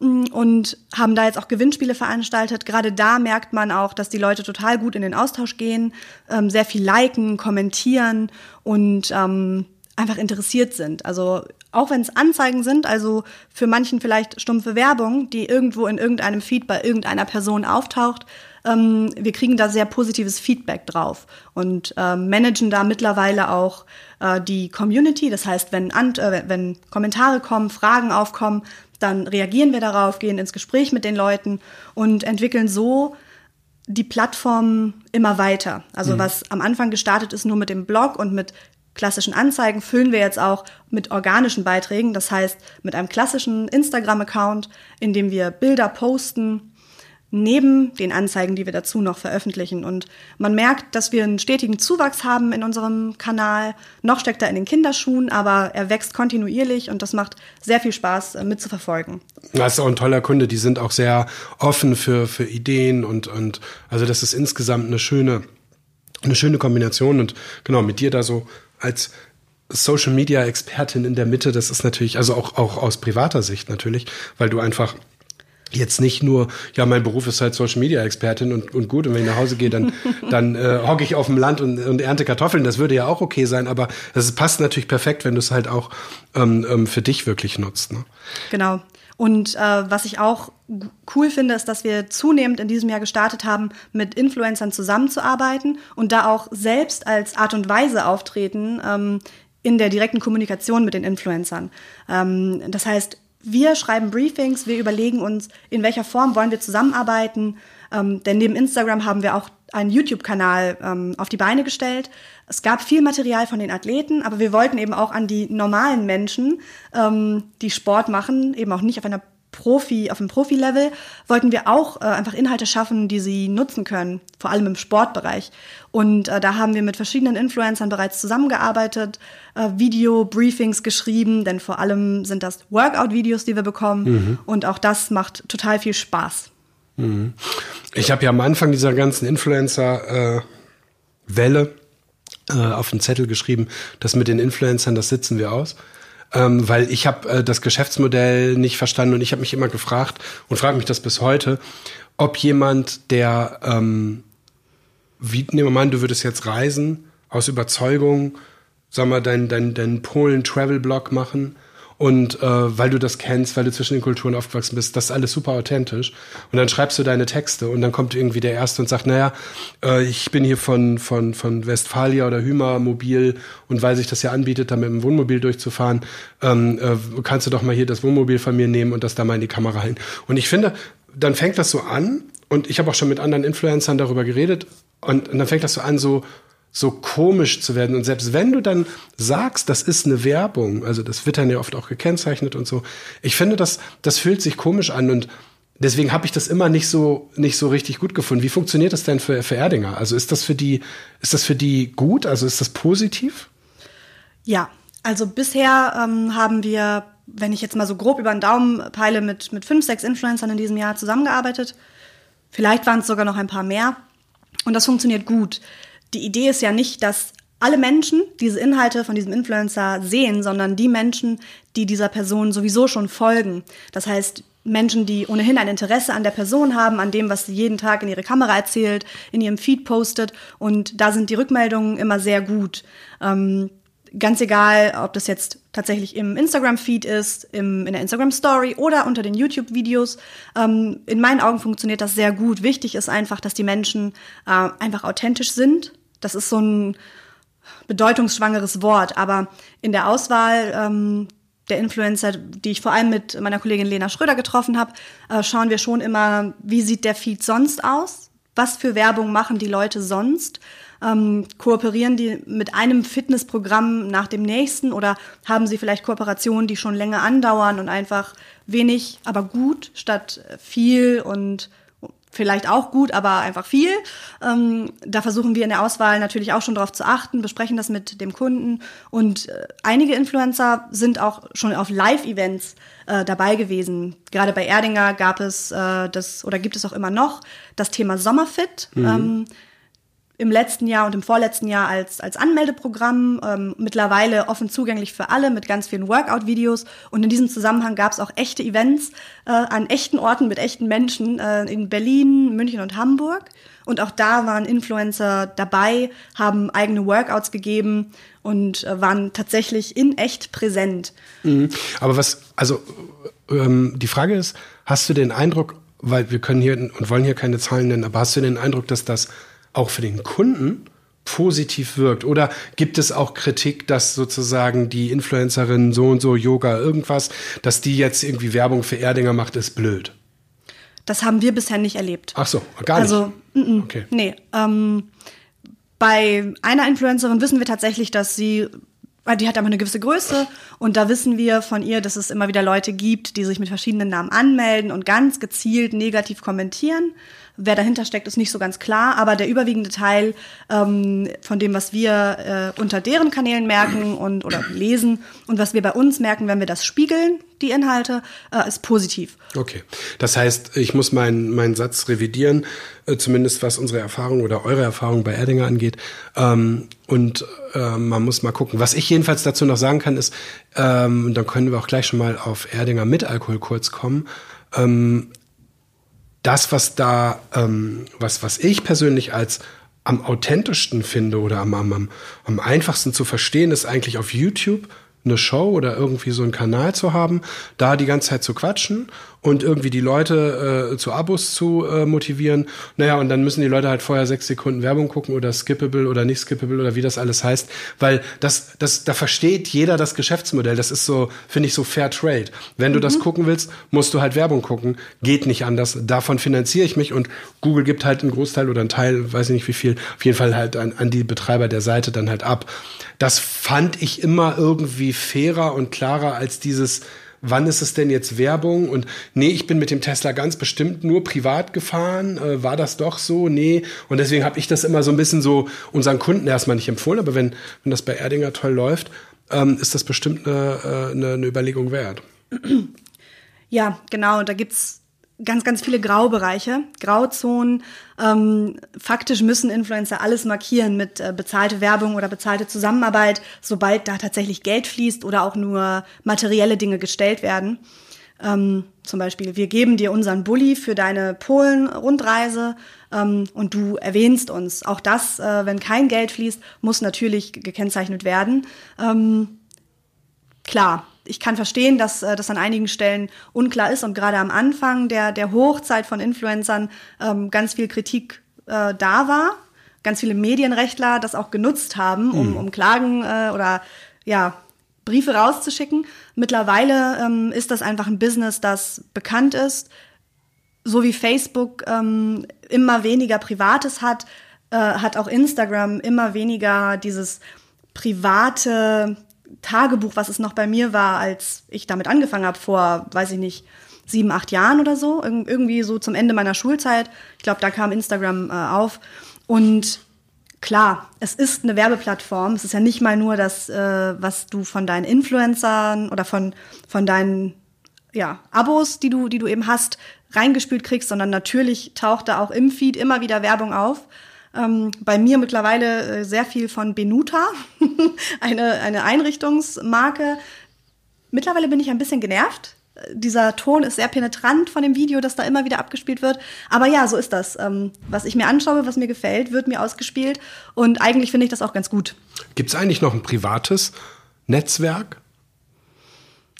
mm, und haben da jetzt auch Gewinnspiele veranstaltet. Gerade da merkt man auch, dass die Leute total gut in den Austausch gehen, ähm, sehr viel liken, kommentieren und ähm, einfach interessiert sind. Also auch wenn es Anzeigen sind, also für manchen vielleicht stumpfe Werbung, die irgendwo in irgendeinem Feed bei irgendeiner Person auftaucht, ähm, wir kriegen da sehr positives Feedback drauf und ähm, managen da mittlerweile auch äh, die Community. Das heißt, wenn, Ant äh, wenn Kommentare kommen, Fragen aufkommen, dann reagieren wir darauf, gehen ins Gespräch mit den Leuten und entwickeln so die Plattform immer weiter. Also mhm. was am Anfang gestartet ist nur mit dem Blog und mit klassischen Anzeigen füllen wir jetzt auch mit organischen Beiträgen, das heißt mit einem klassischen Instagram-Account, in dem wir Bilder posten, neben den Anzeigen, die wir dazu noch veröffentlichen. Und man merkt, dass wir einen stetigen Zuwachs haben in unserem Kanal. Noch steckt er in den Kinderschuhen, aber er wächst kontinuierlich und das macht sehr viel Spaß äh, mitzuverfolgen. Das ist auch ein toller Kunde. Die sind auch sehr offen für, für Ideen und, und also das ist insgesamt eine schöne, eine schöne Kombination. Und genau, mit dir da so als Social Media Expertin in der Mitte, das ist natürlich, also auch, auch aus privater Sicht natürlich, weil du einfach jetzt nicht nur, ja, mein Beruf ist halt Social Media Expertin und, und gut, und wenn ich nach Hause gehe, dann, dann äh, hocke ich auf dem Land und, und ernte Kartoffeln. Das würde ja auch okay sein, aber es passt natürlich perfekt, wenn du es halt auch ähm, ähm, für dich wirklich nutzt. Ne? Genau. Und äh, was ich auch cool finde, ist, dass wir zunehmend in diesem Jahr gestartet haben, mit Influencern zusammenzuarbeiten und da auch selbst als Art und Weise auftreten ähm, in der direkten Kommunikation mit den Influencern. Ähm, das heißt, wir schreiben Briefings, wir überlegen uns, in welcher Form wollen wir zusammenarbeiten. Ähm, denn neben Instagram haben wir auch einen YouTube-Kanal ähm, auf die Beine gestellt. Es gab viel Material von den Athleten, aber wir wollten eben auch an die normalen Menschen, ähm, die Sport machen, eben auch nicht auf einer Profi, auf dem Profi-Level, wollten wir auch äh, einfach Inhalte schaffen, die sie nutzen können, vor allem im Sportbereich. Und äh, da haben wir mit verschiedenen Influencern bereits zusammengearbeitet, äh, Video-Briefings geschrieben, denn vor allem sind das Workout-Videos, die wir bekommen. Mhm. Und auch das macht total viel Spaß. Mhm. Ich habe ja am Anfang dieser ganzen Influencer-Welle äh, auf den Zettel geschrieben, das mit den Influencern, das sitzen wir aus ähm, weil ich habe äh, das Geschäftsmodell nicht verstanden und ich habe mich immer gefragt und frage mich das bis heute, ob jemand, der, ähm, wie, nehmen wir mal du würdest jetzt reisen, aus Überzeugung, sag mal, dein, dein, dein Polen-Travel-Blog machen und äh, weil du das kennst, weil du zwischen den Kulturen aufgewachsen bist, das ist alles super authentisch. Und dann schreibst du deine Texte und dann kommt irgendwie der Erste und sagt, naja, äh, ich bin hier von, von, von Westfalia oder Hümer mobil und weil sich das ja anbietet, da mit dem Wohnmobil durchzufahren, ähm, äh, kannst du doch mal hier das Wohnmobil von mir nehmen und das da mal in die Kamera hin. Und ich finde, dann fängt das so an und ich habe auch schon mit anderen Influencern darüber geredet und, und dann fängt das so an, so so komisch zu werden. Und selbst wenn du dann sagst, das ist eine Werbung, also das wird dann ja oft auch gekennzeichnet und so, ich finde, das, das fühlt sich komisch an und deswegen habe ich das immer nicht so, nicht so richtig gut gefunden. Wie funktioniert das denn für, für Erdinger? Also ist das für die, ist das für die gut? Also ist das positiv? Ja, also bisher ähm, haben wir, wenn ich jetzt mal so grob über den Daumen peile, mit, mit fünf, sechs Influencern in diesem Jahr zusammengearbeitet. Vielleicht waren es sogar noch ein paar mehr. Und das funktioniert gut die Idee ist ja nicht, dass alle Menschen diese Inhalte von diesem Influencer sehen, sondern die Menschen, die dieser Person sowieso schon folgen. Das heißt, Menschen, die ohnehin ein Interesse an der Person haben, an dem, was sie jeden Tag in ihre Kamera erzählt, in ihrem Feed postet. Und da sind die Rückmeldungen immer sehr gut. Ähm, ganz egal, ob das jetzt tatsächlich im Instagram-Feed ist, im, in der Instagram-Story oder unter den YouTube-Videos. Ähm, in meinen Augen funktioniert das sehr gut. Wichtig ist einfach, dass die Menschen äh, einfach authentisch sind das ist so ein bedeutungsschwangeres Wort, aber in der Auswahl ähm, der Influencer, die ich vor allem mit meiner Kollegin Lena Schröder getroffen habe, äh, schauen wir schon immer, wie sieht der Feed sonst aus? Was für Werbung machen die Leute sonst? Ähm, kooperieren die mit einem Fitnessprogramm nach dem nächsten oder haben sie vielleicht Kooperationen, die schon länger andauern und einfach wenig, aber gut statt viel und vielleicht auch gut, aber einfach viel. Ähm, da versuchen wir in der Auswahl natürlich auch schon darauf zu achten, besprechen das mit dem Kunden. Und äh, einige Influencer sind auch schon auf Live-Events äh, dabei gewesen. Gerade bei Erdinger gab es äh, das oder gibt es auch immer noch das Thema Sommerfit. Mhm. Ähm, im letzten Jahr und im vorletzten Jahr als, als Anmeldeprogramm, ähm, mittlerweile offen zugänglich für alle mit ganz vielen Workout-Videos. Und in diesem Zusammenhang gab es auch echte Events äh, an echten Orten mit echten Menschen äh, in Berlin, München und Hamburg. Und auch da waren Influencer dabei, haben eigene Workouts gegeben und äh, waren tatsächlich in echt präsent. Mhm. Aber was, also ähm, die Frage ist, hast du den Eindruck, weil wir können hier und wollen hier keine Zahlen nennen, aber hast du den Eindruck, dass das auch für den Kunden positiv wirkt? Oder gibt es auch Kritik, dass sozusagen die Influencerin so und so Yoga irgendwas, dass die jetzt irgendwie Werbung für Erdinger macht, ist blöd? Das haben wir bisher nicht erlebt. Ach so, gar nicht. Also, n -n, okay. nee. Ähm, bei einer Influencerin wissen wir tatsächlich, dass sie weil die hat aber eine gewisse Größe und da wissen wir von ihr, dass es immer wieder Leute gibt, die sich mit verschiedenen Namen anmelden und ganz gezielt negativ kommentieren. Wer dahinter steckt, ist nicht so ganz klar, aber der überwiegende Teil ähm, von dem, was wir äh, unter deren Kanälen merken und oder lesen und was wir bei uns merken, wenn wir das spiegeln, die Inhalte, äh, ist positiv. Okay, das heißt, ich muss meinen meinen Satz revidieren, äh, zumindest was unsere Erfahrung oder eure Erfahrung bei Erdinger angeht. Ähm, und äh, man muss mal gucken. Was ich jedenfalls dazu noch sagen kann, ist, ähm, dann können wir auch gleich schon mal auf Erdinger mit Alkohol kurz kommen. Ähm, das, was da, ähm, was, was ich persönlich als am authentischsten finde oder am, am, am einfachsten zu verstehen, ist eigentlich auf YouTube eine Show oder irgendwie so einen Kanal zu haben, da die ganze Zeit zu quatschen und irgendwie die Leute äh, zu Abos zu äh, motivieren. Naja, und dann müssen die Leute halt vorher sechs Sekunden Werbung gucken oder skippable oder nicht skippable oder wie das alles heißt, weil das, das, da versteht jeder das Geschäftsmodell. Das ist so, finde ich, so Fair Trade. Wenn du mhm. das gucken willst, musst du halt Werbung gucken. Geht nicht anders. Davon finanziere ich mich und Google gibt halt einen Großteil oder einen Teil, weiß ich nicht wie viel, auf jeden Fall halt an, an die Betreiber der Seite dann halt ab. Das fand ich immer irgendwie fairer und klarer als dieses, wann ist es denn jetzt Werbung? Und nee, ich bin mit dem Tesla ganz bestimmt nur privat gefahren. Äh, war das doch so? Nee. Und deswegen habe ich das immer so ein bisschen so unseren Kunden erstmal nicht empfohlen. Aber wenn, wenn das bei Erdinger toll läuft, ähm, ist das bestimmt eine, äh, eine, eine Überlegung wert. Ja, genau. Da gibt's ganz, ganz viele Graubereiche, Grauzonen. Ähm, faktisch müssen Influencer alles markieren mit äh, bezahlte Werbung oder bezahlte Zusammenarbeit, sobald da tatsächlich Geld fließt oder auch nur materielle Dinge gestellt werden. Ähm, zum Beispiel, wir geben dir unseren Bulli für deine Polen-Rundreise ähm, und du erwähnst uns. Auch das, äh, wenn kein Geld fließt, muss natürlich gekennzeichnet werden. Ähm, klar, ich kann verstehen, dass äh, das an einigen Stellen unklar ist und gerade am Anfang der, der Hochzeit von Influencern ähm, ganz viel Kritik äh, da war. Ganz viele Medienrechtler das auch genutzt haben, um, mhm. um Klagen äh, oder ja, Briefe rauszuschicken. Mittlerweile ähm, ist das einfach ein Business, das bekannt ist. So wie Facebook ähm, immer weniger Privates hat, äh, hat auch Instagram immer weniger dieses private Tagebuch, was es noch bei mir war, als ich damit angefangen habe, vor, weiß ich nicht, sieben, acht Jahren oder so, Ir irgendwie so zum Ende meiner Schulzeit. Ich glaube, da kam Instagram äh, auf. Und klar, es ist eine Werbeplattform. Es ist ja nicht mal nur das, äh, was du von deinen Influencern oder von, von deinen ja, Abos, die du, die du eben hast, reingespült kriegst, sondern natürlich taucht da auch im Feed immer wieder Werbung auf. Ähm, bei mir mittlerweile äh, sehr viel von Benuta, eine, eine Einrichtungsmarke. Mittlerweile bin ich ein bisschen genervt. Dieser Ton ist sehr penetrant von dem Video, das da immer wieder abgespielt wird. Aber ja, so ist das. Ähm, was ich mir anschaue, was mir gefällt, wird mir ausgespielt. Und eigentlich finde ich das auch ganz gut. Gibt es eigentlich noch ein privates Netzwerk,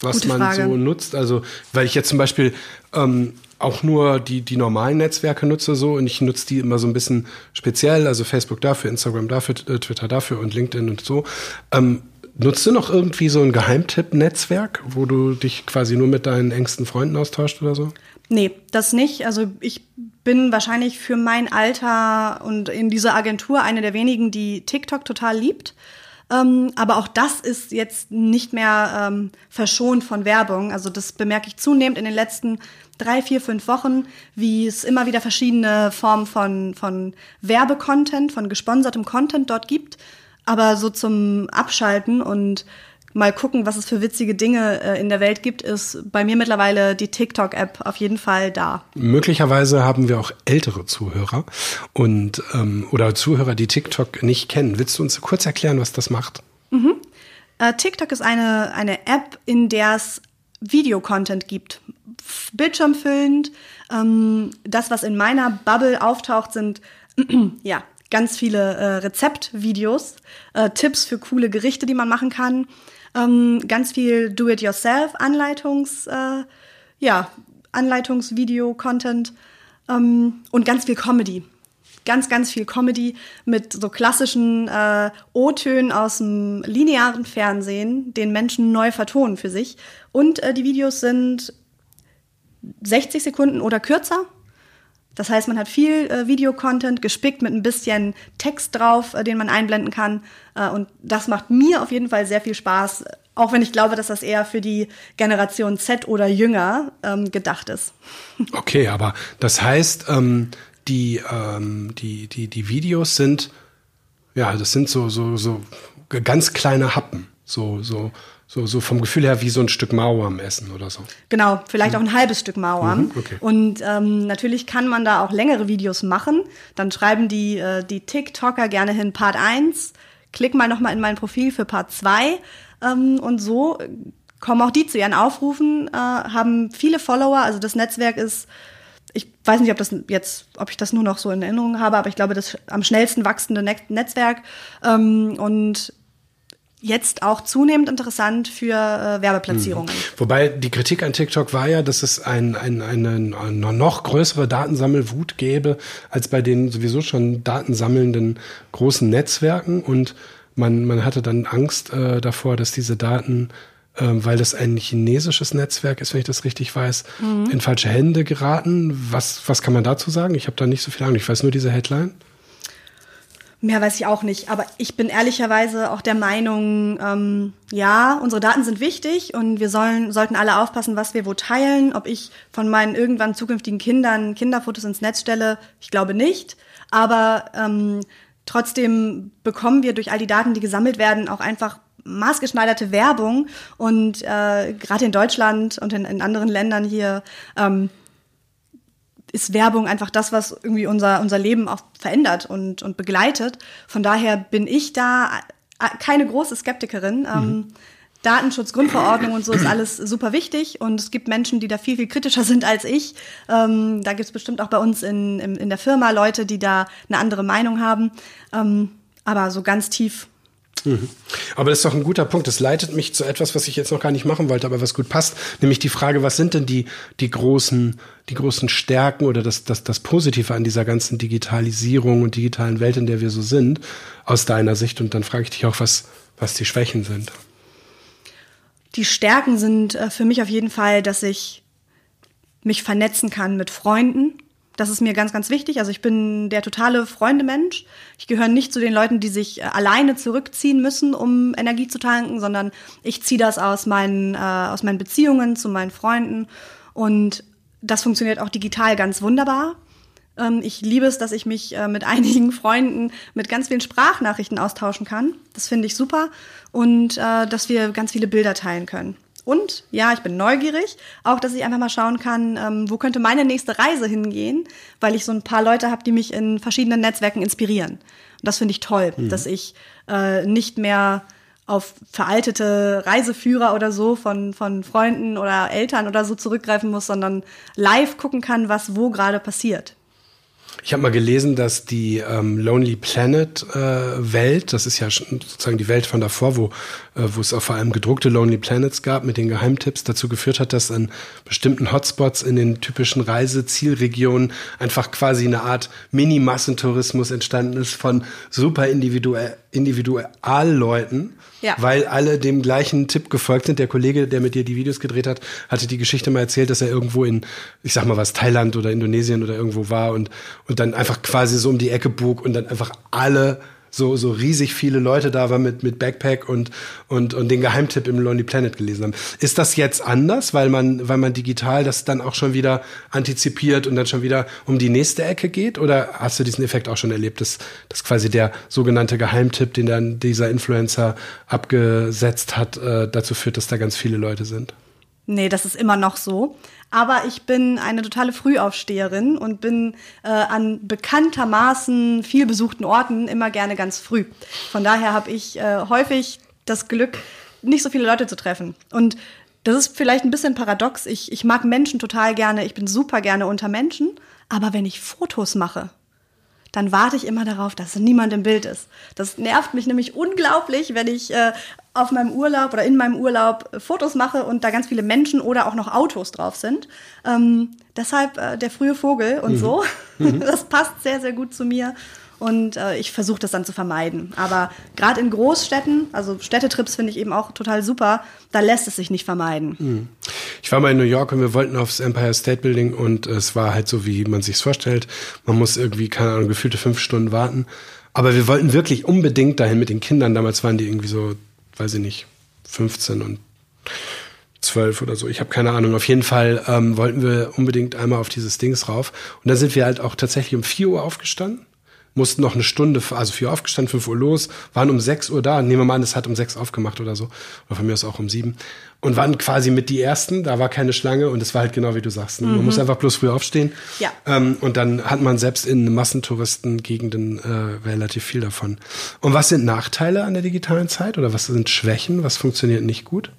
was Gute man Frage. so nutzt? Also, weil ich jetzt zum Beispiel ähm, auch nur die, die normalen Netzwerke nutze so und ich nutze die immer so ein bisschen speziell, also Facebook dafür, Instagram dafür, äh, Twitter dafür und LinkedIn und so. Ähm, nutzt du noch irgendwie so ein Geheimtipp-Netzwerk, wo du dich quasi nur mit deinen engsten Freunden austauscht oder so? Nee, das nicht. Also ich bin wahrscheinlich für mein Alter und in dieser Agentur eine der wenigen, die TikTok total liebt. Ähm, aber auch das ist jetzt nicht mehr ähm, verschont von Werbung. Also das bemerke ich zunehmend in den letzten drei, vier, fünf Wochen, wie es immer wieder verschiedene Formen von, von Werbecontent, von gesponsertem Content dort gibt. Aber so zum Abschalten und mal gucken, was es für witzige Dinge äh, in der Welt gibt, ist bei mir mittlerweile die TikTok-App auf jeden Fall da. Möglicherweise haben wir auch ältere Zuhörer und ähm, oder Zuhörer, die TikTok nicht kennen. Willst du uns kurz erklären, was das macht? Mhm. Äh, TikTok ist eine, eine App, in der es Videocontent gibt. Bildschirmfüllend. Ähm, das, was in meiner Bubble auftaucht, sind ja ganz viele äh, Rezeptvideos, äh, Tipps für coole Gerichte, die man machen kann, ähm, ganz viel Do-it-yourself-Anleitungs, äh, ja, Anleitungsvideo-Content ähm, und ganz viel Comedy ganz, ganz viel Comedy mit so klassischen äh, O-Tönen aus dem linearen Fernsehen, den Menschen neu vertonen für sich. Und äh, die Videos sind 60 Sekunden oder kürzer. Das heißt, man hat viel äh, Videocontent gespickt mit ein bisschen Text drauf, äh, den man einblenden kann. Äh, und das macht mir auf jeden Fall sehr viel Spaß, auch wenn ich glaube, dass das eher für die Generation Z oder jünger ähm, gedacht ist. Okay, aber das heißt, ähm, die, ähm, die, die, die Videos sind, ja, das sind so, so, so ganz kleine Happen. So, so, so, so vom Gefühl her wie so ein Stück Mauer am Essen oder so. Genau, vielleicht mhm. auch ein halbes Stück Mauer. Mhm, okay. Und ähm, natürlich kann man da auch längere Videos machen. Dann schreiben die, äh, die TikToker gerne hin Part 1, klick mal nochmal in mein Profil für Part 2 ähm, und so kommen auch die zu ihren Aufrufen, äh, haben viele Follower. Also das Netzwerk ist ich weiß nicht, ob das jetzt, ob ich das nur noch so in Erinnerung habe, aber ich glaube, das am schnellsten wachsende Netzwerk. Ähm, und jetzt auch zunehmend interessant für äh, Werbeplatzierungen. Mhm. Wobei die Kritik an TikTok war ja, dass es ein, ein, eine, eine noch größere Datensammelwut gäbe als bei den sowieso schon datensammelnden großen Netzwerken und man, man hatte dann Angst äh, davor, dass diese Daten weil das ein chinesisches Netzwerk ist, wenn ich das richtig weiß, mhm. in falsche Hände geraten. Was, was kann man dazu sagen? Ich habe da nicht so viel Ahnung. Ich weiß nur diese Headline. Mehr weiß ich auch nicht, aber ich bin ehrlicherweise auch der Meinung, ähm, ja, unsere Daten sind wichtig und wir sollen, sollten alle aufpassen, was wir wo teilen. Ob ich von meinen irgendwann zukünftigen Kindern Kinderfotos ins Netz stelle, ich glaube nicht. Aber ähm, trotzdem bekommen wir durch all die Daten, die gesammelt werden, auch einfach maßgeschneiderte Werbung. Und äh, gerade in Deutschland und in, in anderen Ländern hier ähm, ist Werbung einfach das, was irgendwie unser, unser Leben auch verändert und, und begleitet. Von daher bin ich da äh, keine große Skeptikerin. Ähm, mhm. Datenschutz, Grundverordnung und so ist alles super wichtig und es gibt Menschen, die da viel, viel kritischer sind als ich. Ähm, da gibt es bestimmt auch bei uns in, in, in, der Firma Leute, die da eine andere Meinung haben. Ähm, aber so ganz tief Mhm. Aber das ist doch ein guter Punkt. Das leitet mich zu etwas, was ich jetzt noch gar nicht machen wollte, aber was gut passt, nämlich die Frage, was sind denn die, die großen, die großen Stärken oder das, das, das Positive an dieser ganzen Digitalisierung und digitalen Welt, in der wir so sind, aus deiner Sicht? Und dann frage ich dich auch, was, was die Schwächen sind. Die Stärken sind äh, für mich auf jeden Fall, dass ich mich vernetzen kann mit Freunden, das ist mir ganz, ganz wichtig. Also ich bin der totale Freundemensch. Ich gehöre nicht zu den Leuten, die sich äh, alleine zurückziehen müssen, um Energie zu tanken, sondern ich ziehe das aus meinen, äh, aus meinen Beziehungen zu meinen Freunden. Und das funktioniert auch digital ganz wunderbar. Ähm, ich liebe es, dass ich mich äh, mit einigen Freunden mit ganz vielen Sprachnachrichten austauschen kann. Das finde ich super. Und äh, dass wir ganz viele Bilder teilen können. Und ja, ich bin neugierig, auch dass ich einfach mal schauen kann, ähm, wo könnte meine nächste Reise hingehen, weil ich so ein paar Leute habe, die mich in verschiedenen Netzwerken inspirieren. Und das finde ich toll, mhm. dass ich äh, nicht mehr auf veraltete Reiseführer oder so von, von Freunden oder Eltern oder so zurückgreifen muss, sondern live gucken kann, was wo gerade passiert. Ich habe mal gelesen, dass die ähm, Lonely Planet äh, Welt, das ist ja sozusagen die Welt von davor, wo, äh, wo es auch vor allem gedruckte Lonely Planets gab mit den Geheimtipps, dazu geführt hat, dass an bestimmten Hotspots in den typischen Reisezielregionen einfach quasi eine Art Mini-Massentourismus entstanden ist von super individuell Individualleuten, ja. weil alle dem gleichen Tipp gefolgt sind. Der Kollege, der mit dir die Videos gedreht hat, hatte die Geschichte mal erzählt, dass er irgendwo in, ich sag mal was, Thailand oder Indonesien oder irgendwo war und, und dann einfach quasi so um die Ecke bog und dann einfach alle so, so riesig viele Leute da waren mit, mit Backpack und, und, und den Geheimtipp im Lonely Planet gelesen haben. Ist das jetzt anders, weil man, weil man digital das dann auch schon wieder antizipiert und dann schon wieder um die nächste Ecke geht? Oder hast du diesen Effekt auch schon erlebt, dass, dass quasi der sogenannte Geheimtipp, den dann dieser Influencer abgesetzt hat, äh, dazu führt, dass da ganz viele Leute sind? Nee, das ist immer noch so. Aber ich bin eine totale Frühaufsteherin und bin äh, an bekanntermaßen viel besuchten Orten immer gerne ganz früh. Von daher habe ich äh, häufig das Glück, nicht so viele Leute zu treffen. Und das ist vielleicht ein bisschen paradox. Ich, ich mag Menschen total gerne. Ich bin super gerne unter Menschen. Aber wenn ich Fotos mache, dann warte ich immer darauf, dass niemand im Bild ist. Das nervt mich nämlich unglaublich, wenn ich äh, auf meinem Urlaub oder in meinem Urlaub äh, Fotos mache und da ganz viele Menschen oder auch noch Autos drauf sind. Ähm, deshalb äh, der frühe Vogel und mhm. so. Mhm. Das passt sehr, sehr gut zu mir. Und äh, ich versuche das dann zu vermeiden. Aber gerade in Großstädten, also Städtetrips finde ich eben auch total super, da lässt es sich nicht vermeiden. Mhm. Ich war mal in New York und wir wollten aufs Empire State Building und es war halt so, wie man sich vorstellt. Man muss irgendwie, keine Ahnung, gefühlte fünf Stunden warten. Aber wir wollten wirklich unbedingt dahin mit den Kindern. Damals waren die irgendwie so weiß ich nicht, 15 und 12 oder so. Ich habe keine Ahnung. Auf jeden Fall ähm, wollten wir unbedingt einmal auf dieses Dings rauf. Und dann sind wir halt auch tatsächlich um 4 Uhr aufgestanden mussten noch eine Stunde, also vier aufgestanden, fünf Uhr los, waren um sechs Uhr da. Nehmen wir mal an, es hat um sechs aufgemacht oder so. Oder von mir aus auch um sieben. Und waren quasi mit die Ersten, da war keine Schlange und es war halt genau wie du sagst. Ne? Man mhm. muss einfach bloß früh aufstehen. Ja. Ähm, und dann hat man selbst in Massentouristengegenden äh, relativ viel davon. Und was sind Nachteile an der digitalen Zeit oder was sind Schwächen? Was funktioniert nicht gut?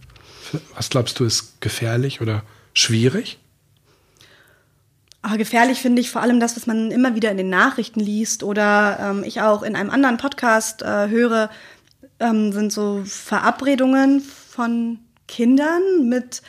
Was glaubst du ist gefährlich oder schwierig? Aber gefährlich finde ich vor allem das, was man immer wieder in den Nachrichten liest oder ähm, ich auch in einem anderen Podcast äh, höre. ähm, sind so Verabredungen von Kindern mit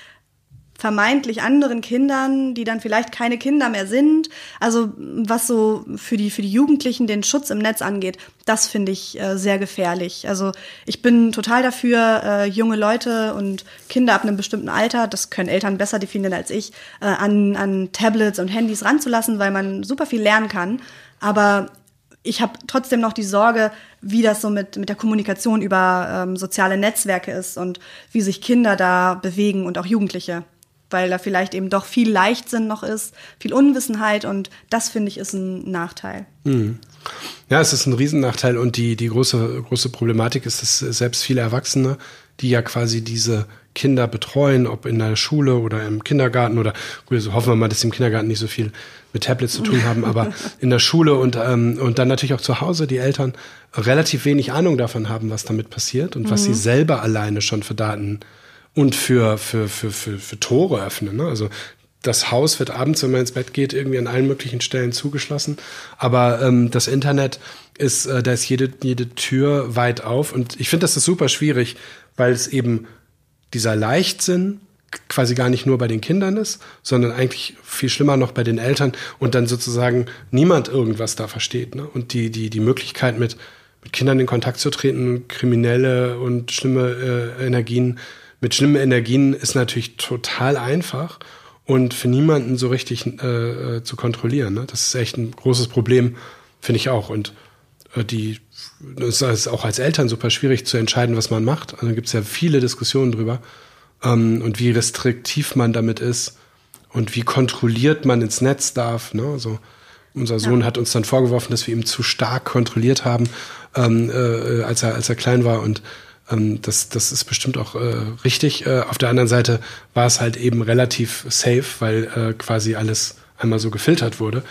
vermeintlich anderen Kindern, die dann vielleicht keine Kinder mehr sind. Also was so für die für die Jugendlichen den Schutz im Netz angeht, das finde ich äh, sehr gefährlich. Also ich bin total dafür, äh, junge Leute und Kinder ab einem bestimmten Alter, das können Eltern besser definieren als ich, äh, an an Tablets und Handys ranzulassen, weil man super viel lernen kann. Aber ich habe trotzdem noch die Sorge, wie das so mit, mit der Kommunikation über ähm, soziale Netzwerke ist und wie sich Kinder da bewegen und auch Jugendliche weil da vielleicht eben doch viel Leichtsinn noch ist, viel Unwissenheit und das finde ich ist ein Nachteil. Mhm. Ja, es ist ein Riesennachteil und die, die große, große Problematik ist, dass selbst viele Erwachsene, die ja quasi diese Kinder betreuen, ob in der Schule oder im Kindergarten oder gut, also hoffen wir mal, dass sie im Kindergarten nicht so viel mit Tablets zu tun haben, aber in der Schule und, ähm, und dann natürlich auch zu Hause die Eltern relativ wenig Ahnung davon haben, was damit passiert und mhm. was sie selber alleine schon für Daten und für, für, für, für, für Tore öffnen. Ne? Also das Haus wird abends, wenn man ins Bett geht, irgendwie an allen möglichen Stellen zugeschlossen. Aber ähm, das Internet ist, äh, da ist jede, jede Tür weit auf. Und ich finde, das ist super schwierig, weil es eben dieser Leichtsinn quasi gar nicht nur bei den Kindern ist, sondern eigentlich viel schlimmer noch bei den Eltern und dann sozusagen niemand irgendwas da versteht. Ne? Und die, die, die Möglichkeit mit, mit Kindern in Kontakt zu treten, kriminelle und schlimme äh, Energien mit schlimmen Energien ist natürlich total einfach und für niemanden so richtig äh, äh, zu kontrollieren. Ne? Das ist echt ein großes Problem, finde ich auch. Und äh, die es ist auch als Eltern super schwierig zu entscheiden, was man macht. Also gibt es ja viele Diskussionen drüber ähm, und wie restriktiv man damit ist und wie kontrolliert man ins Netz darf. Ne? Also unser Sohn ja. hat uns dann vorgeworfen, dass wir ihn zu stark kontrolliert haben, ähm, äh, als er als er klein war und ähm, das, das ist bestimmt auch äh, richtig. Äh, auf der anderen Seite war es halt eben relativ safe, weil äh, quasi alles einmal so gefiltert wurde.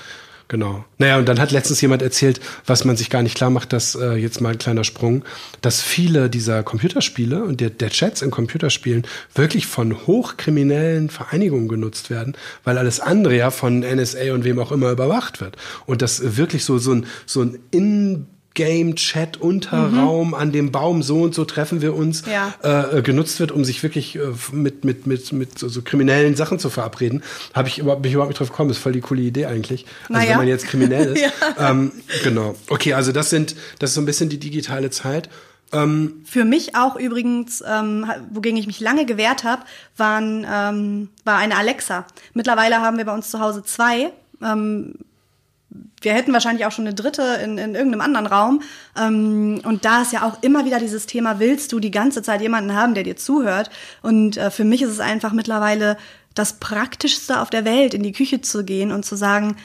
Genau. Naja, und dann hat letztens jemand erzählt, was man sich gar nicht klar macht, dass äh, jetzt mal ein kleiner Sprung, dass viele dieser Computerspiele und der, der Chats in Computerspielen wirklich von hochkriminellen Vereinigungen genutzt werden, weil alles andere ja von NSA und wem auch immer überwacht wird. Und das wirklich so, so ein, so ein in Game-Chat-Unterraum mhm. an dem Baum, so und so treffen wir uns, ja. äh, genutzt wird, um sich wirklich äh, mit, mit, mit, mit so, so kriminellen Sachen zu verabreden, habe ich überhaupt, bin ich überhaupt nicht drauf gekommen. Ist voll die coole Idee eigentlich. Also naja. wenn man jetzt kriminell ist. ja. ähm, genau. Okay, also das sind, das ist so ein bisschen die digitale Zeit. Ähm, Für mich auch übrigens, ähm, wogegen ich mich lange gewehrt habe, waren ähm, war eine Alexa. Mittlerweile haben wir bei uns zu Hause zwei. Ähm, wir hätten wahrscheinlich auch schon eine dritte in, in irgendeinem anderen Raum. Ähm, und da ist ja auch immer wieder dieses Thema, willst du die ganze Zeit jemanden haben, der dir zuhört? Und äh, für mich ist es einfach mittlerweile das Praktischste auf der Welt, in die Küche zu gehen und zu sagen,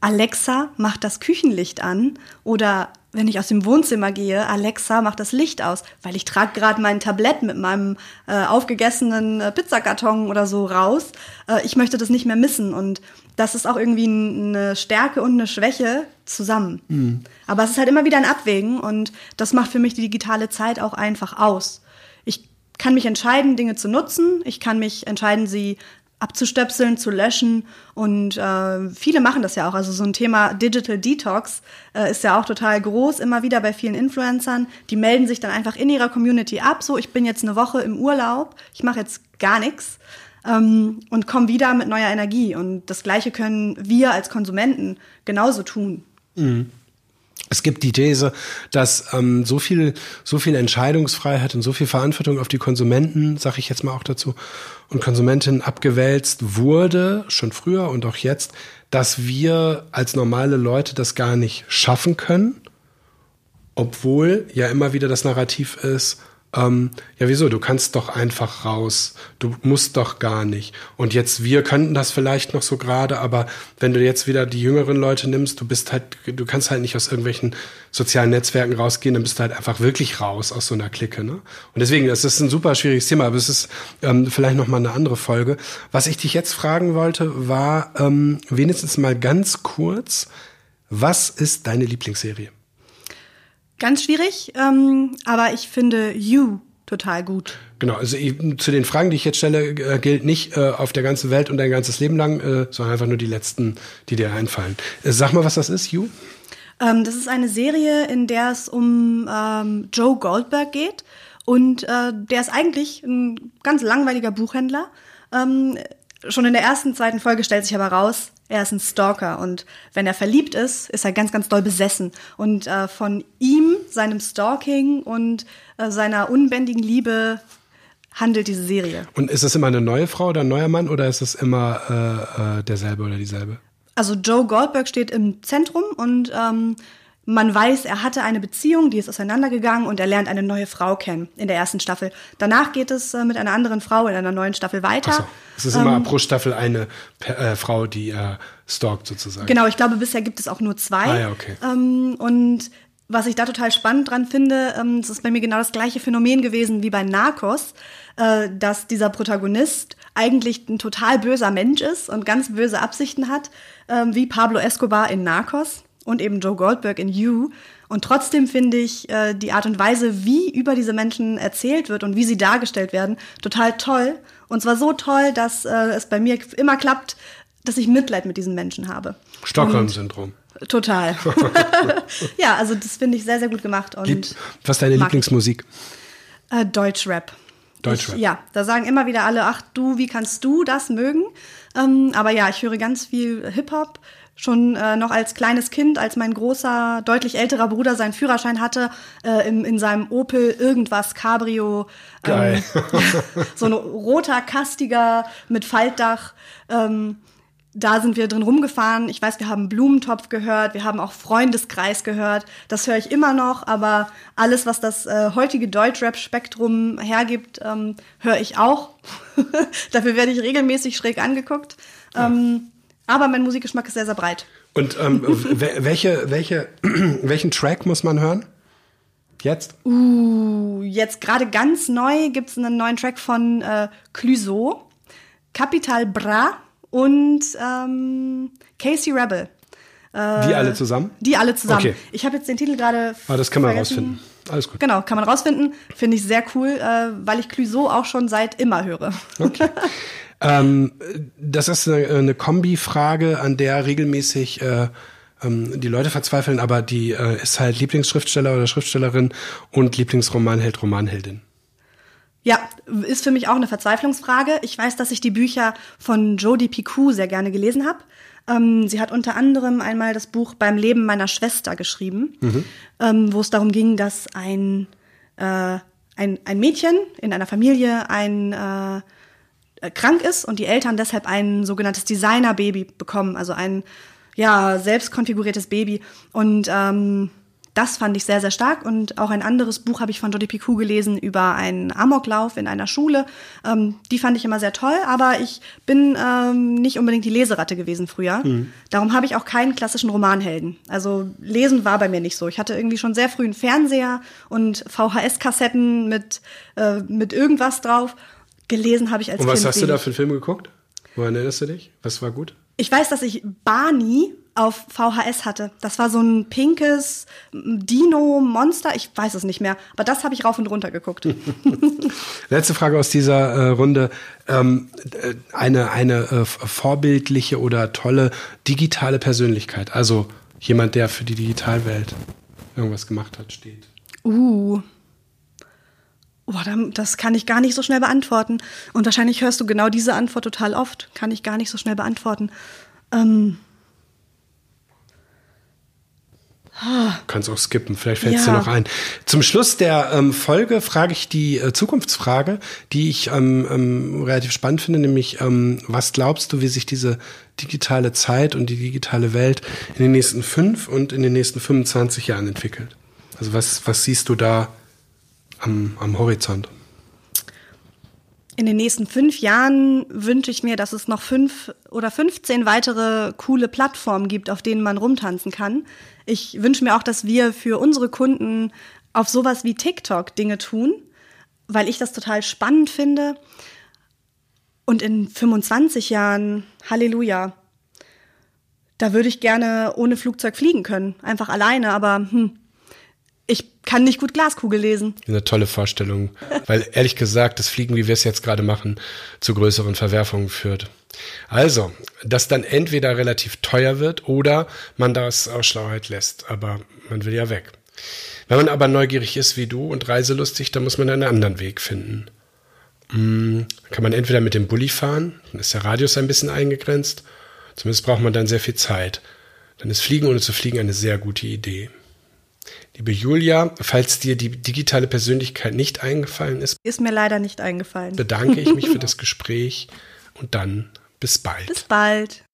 Alexa, mach das Küchenlicht an oder wenn ich aus dem Wohnzimmer gehe, Alexa, mach das Licht aus, weil ich trage gerade mein Tablett mit meinem äh, aufgegessenen äh, Pizzakarton oder so raus. Äh, ich möchte das nicht mehr missen und das ist auch irgendwie eine Stärke und eine Schwäche zusammen. Mhm. Aber es ist halt immer wieder ein Abwägen und das macht für mich die digitale Zeit auch einfach aus. Ich kann mich entscheiden, Dinge zu nutzen. Ich kann mich entscheiden, sie abzustöpseln, zu löschen. Und äh, viele machen das ja auch. Also so ein Thema Digital Detox äh, ist ja auch total groß, immer wieder bei vielen Influencern. Die melden sich dann einfach in ihrer Community ab. So, ich bin jetzt eine Woche im Urlaub, ich mache jetzt gar nichts ähm, und komme wieder mit neuer Energie. Und das Gleiche können wir als Konsumenten genauso tun. Mhm. Es gibt die These, dass ähm, so viel, so viel Entscheidungsfreiheit und so viel Verantwortung auf die Konsumenten, sage ich jetzt mal auch dazu, und Konsumentinnen abgewälzt wurde, schon früher und auch jetzt, dass wir als normale Leute das gar nicht schaffen können, obwohl ja immer wieder das Narrativ ist, ähm, ja wieso, du kannst doch einfach raus, du musst doch gar nicht. Und jetzt, wir könnten das vielleicht noch so gerade, aber wenn du jetzt wieder die jüngeren Leute nimmst, du bist halt, du kannst halt nicht aus irgendwelchen sozialen Netzwerken rausgehen, dann bist du halt einfach wirklich raus aus so einer Clique. Ne? Und deswegen, das ist ein super schwieriges Thema, aber es ist ähm, vielleicht noch mal eine andere Folge. Was ich dich jetzt fragen wollte, war ähm, wenigstens mal ganz kurz, was ist deine Lieblingsserie? Ganz schwierig, ähm, aber ich finde You total gut. Genau, also zu den Fragen, die ich jetzt stelle, äh, gilt nicht äh, auf der ganzen Welt und dein ganzes Leben lang, äh, sondern einfach nur die letzten, die dir einfallen. Äh, sag mal, was das ist, You? Ähm, das ist eine Serie, in der es um ähm, Joe Goldberg geht. Und äh, der ist eigentlich ein ganz langweiliger Buchhändler. Ähm, schon in der ersten, zweiten Folge stellt sich aber raus, er ist ein Stalker. Und wenn er verliebt ist, ist er ganz, ganz doll besessen. Und äh, von ihm, seinem Stalking und äh, seiner unbändigen Liebe handelt diese Serie. Und ist es immer eine neue Frau oder ein neuer Mann oder ist es immer äh, äh, derselbe oder dieselbe? Also Joe Goldberg steht im Zentrum und ähm, man weiß, er hatte eine Beziehung, die ist auseinandergegangen und er lernt eine neue Frau kennen in der ersten Staffel. Danach geht es äh, mit einer anderen Frau in einer neuen Staffel weiter. So. Es ist immer ähm, pro Staffel eine äh, Frau, die er stalkt sozusagen. Genau, ich glaube, bisher gibt es auch nur zwei. Ah, ja, okay. Ähm, und was ich da total spannend dran finde, ähm, das ist bei mir genau das gleiche Phänomen gewesen wie bei Narcos, äh, dass dieser Protagonist eigentlich ein total böser Mensch ist und ganz böse Absichten hat, äh, wie Pablo Escobar in Narcos und eben Joe Goldberg in You. Und trotzdem finde ich äh, die Art und Weise, wie über diese Menschen erzählt wird und wie sie dargestellt werden, total toll. Und zwar so toll, dass äh, es bei mir immer klappt, dass ich Mitleid mit diesen Menschen habe. Stockholm-Syndrom. Total. ja, also das finde ich sehr, sehr gut gemacht. Und Gibt, was ist deine Lieblingsmusik? Äh, Deutschrap. Deutschrap. Ich, ja, da sagen immer wieder alle, ach du, wie kannst du das mögen? Ähm, aber ja, ich höre ganz viel Hip-Hop, schon äh, noch als kleines Kind, als mein großer, deutlich älterer Bruder seinen Führerschein hatte, äh, in, in seinem Opel irgendwas Cabrio. Ähm, so ein roter, kastiger mit Faltdach. Ähm, da sind wir drin rumgefahren. Ich weiß, wir haben Blumentopf gehört, wir haben auch Freundeskreis gehört. Das höre ich immer noch, aber alles, was das äh, heutige Deutschrap-Spektrum hergibt, ähm, höre ich auch. Dafür werde ich regelmäßig schräg angeguckt. Ähm, aber mein Musikgeschmack ist sehr, sehr breit. Und ähm, welche, welche, welchen Track muss man hören? Jetzt? Uh, jetzt gerade ganz neu gibt es einen neuen Track von äh, Clouseau, Capital Bra und ähm, Casey Rebel. Äh, die alle zusammen? Die alle zusammen. Okay. Ich habe jetzt den Titel gerade. Ah, das kann man rausfinden. Alles gut. Genau, kann man rausfinden. Finde ich sehr cool, äh, weil ich Clouseau auch schon seit immer höre. Okay. Ähm, das ist eine, eine Kombi-Frage, an der regelmäßig äh, ähm, die Leute verzweifeln, aber die äh, ist halt Lieblingsschriftsteller oder Schriftstellerin und Lieblingsromanheld, Romanheldin. Ja, ist für mich auch eine Verzweiflungsfrage. Ich weiß, dass ich die Bücher von Jodie Picou sehr gerne gelesen habe. Ähm, sie hat unter anderem einmal das Buch Beim Leben meiner Schwester geschrieben, mhm. ähm, wo es darum ging, dass ein, äh, ein, ein Mädchen in einer Familie ein äh, äh, krank ist und die Eltern deshalb ein sogenanntes Designer-Baby bekommen, also ein ja selbst konfiguriertes Baby. Und ähm, das fand ich sehr, sehr stark. Und auch ein anderes Buch habe ich von Jodi Picou gelesen über einen Amoklauf in einer Schule. Ähm, die fand ich immer sehr toll, aber ich bin ähm, nicht unbedingt die Leseratte gewesen früher. Mhm. Darum habe ich auch keinen klassischen Romanhelden. Also lesen war bei mir nicht so. Ich hatte irgendwie schon sehr früh einen Fernseher und VHS-Kassetten mit, äh, mit irgendwas drauf gelesen habe ich als Und was kind hast wenig. du da für einen Film geguckt? Woran erinnerst du dich? Was war gut? Ich weiß, dass ich Barney auf VHS hatte. Das war so ein pinkes Dino-Monster. Ich weiß es nicht mehr. Aber das habe ich rauf und runter geguckt. Letzte Frage aus dieser äh, Runde. Ähm, äh, eine eine äh, vorbildliche oder tolle digitale Persönlichkeit. Also jemand, der für die Digitalwelt irgendwas gemacht hat, steht. Uh. Boah, das kann ich gar nicht so schnell beantworten. Und wahrscheinlich hörst du genau diese Antwort total oft. Kann ich gar nicht so schnell beantworten. Ähm. Kannst auch skippen, vielleicht fällt es ja. dir noch ein. Zum Schluss der ähm, Folge frage ich die äh, Zukunftsfrage, die ich ähm, ähm, relativ spannend finde, nämlich ähm, was glaubst du, wie sich diese digitale Zeit und die digitale Welt in den nächsten fünf und in den nächsten 25 Jahren entwickelt? Also was, was siehst du da am, am Horizont? In den nächsten fünf Jahren wünsche ich mir, dass es noch fünf oder 15 weitere coole Plattformen gibt, auf denen man rumtanzen kann. Ich wünsche mir auch, dass wir für unsere Kunden auf sowas wie TikTok Dinge tun, weil ich das total spannend finde. Und in 25 Jahren, Halleluja, da würde ich gerne ohne Flugzeug fliegen können, einfach alleine, aber hm, kann nicht gut Glaskugel lesen. Eine tolle Vorstellung, weil ehrlich gesagt, das Fliegen, wie wir es jetzt gerade machen, zu größeren Verwerfungen führt. Also, dass dann entweder relativ teuer wird oder man das aus Schlauheit lässt, aber man will ja weg. Wenn man aber neugierig ist wie du und reiselustig, dann muss man einen anderen Weg finden. Hm, kann man entweder mit dem Bulli fahren, dann ist der Radius ein bisschen eingegrenzt, zumindest braucht man dann sehr viel Zeit. Dann ist Fliegen ohne zu fliegen eine sehr gute Idee. Liebe Julia, falls dir die digitale Persönlichkeit nicht eingefallen ist, ist mir leider nicht eingefallen. Bedanke ich mich für das Gespräch und dann bis bald. Bis bald.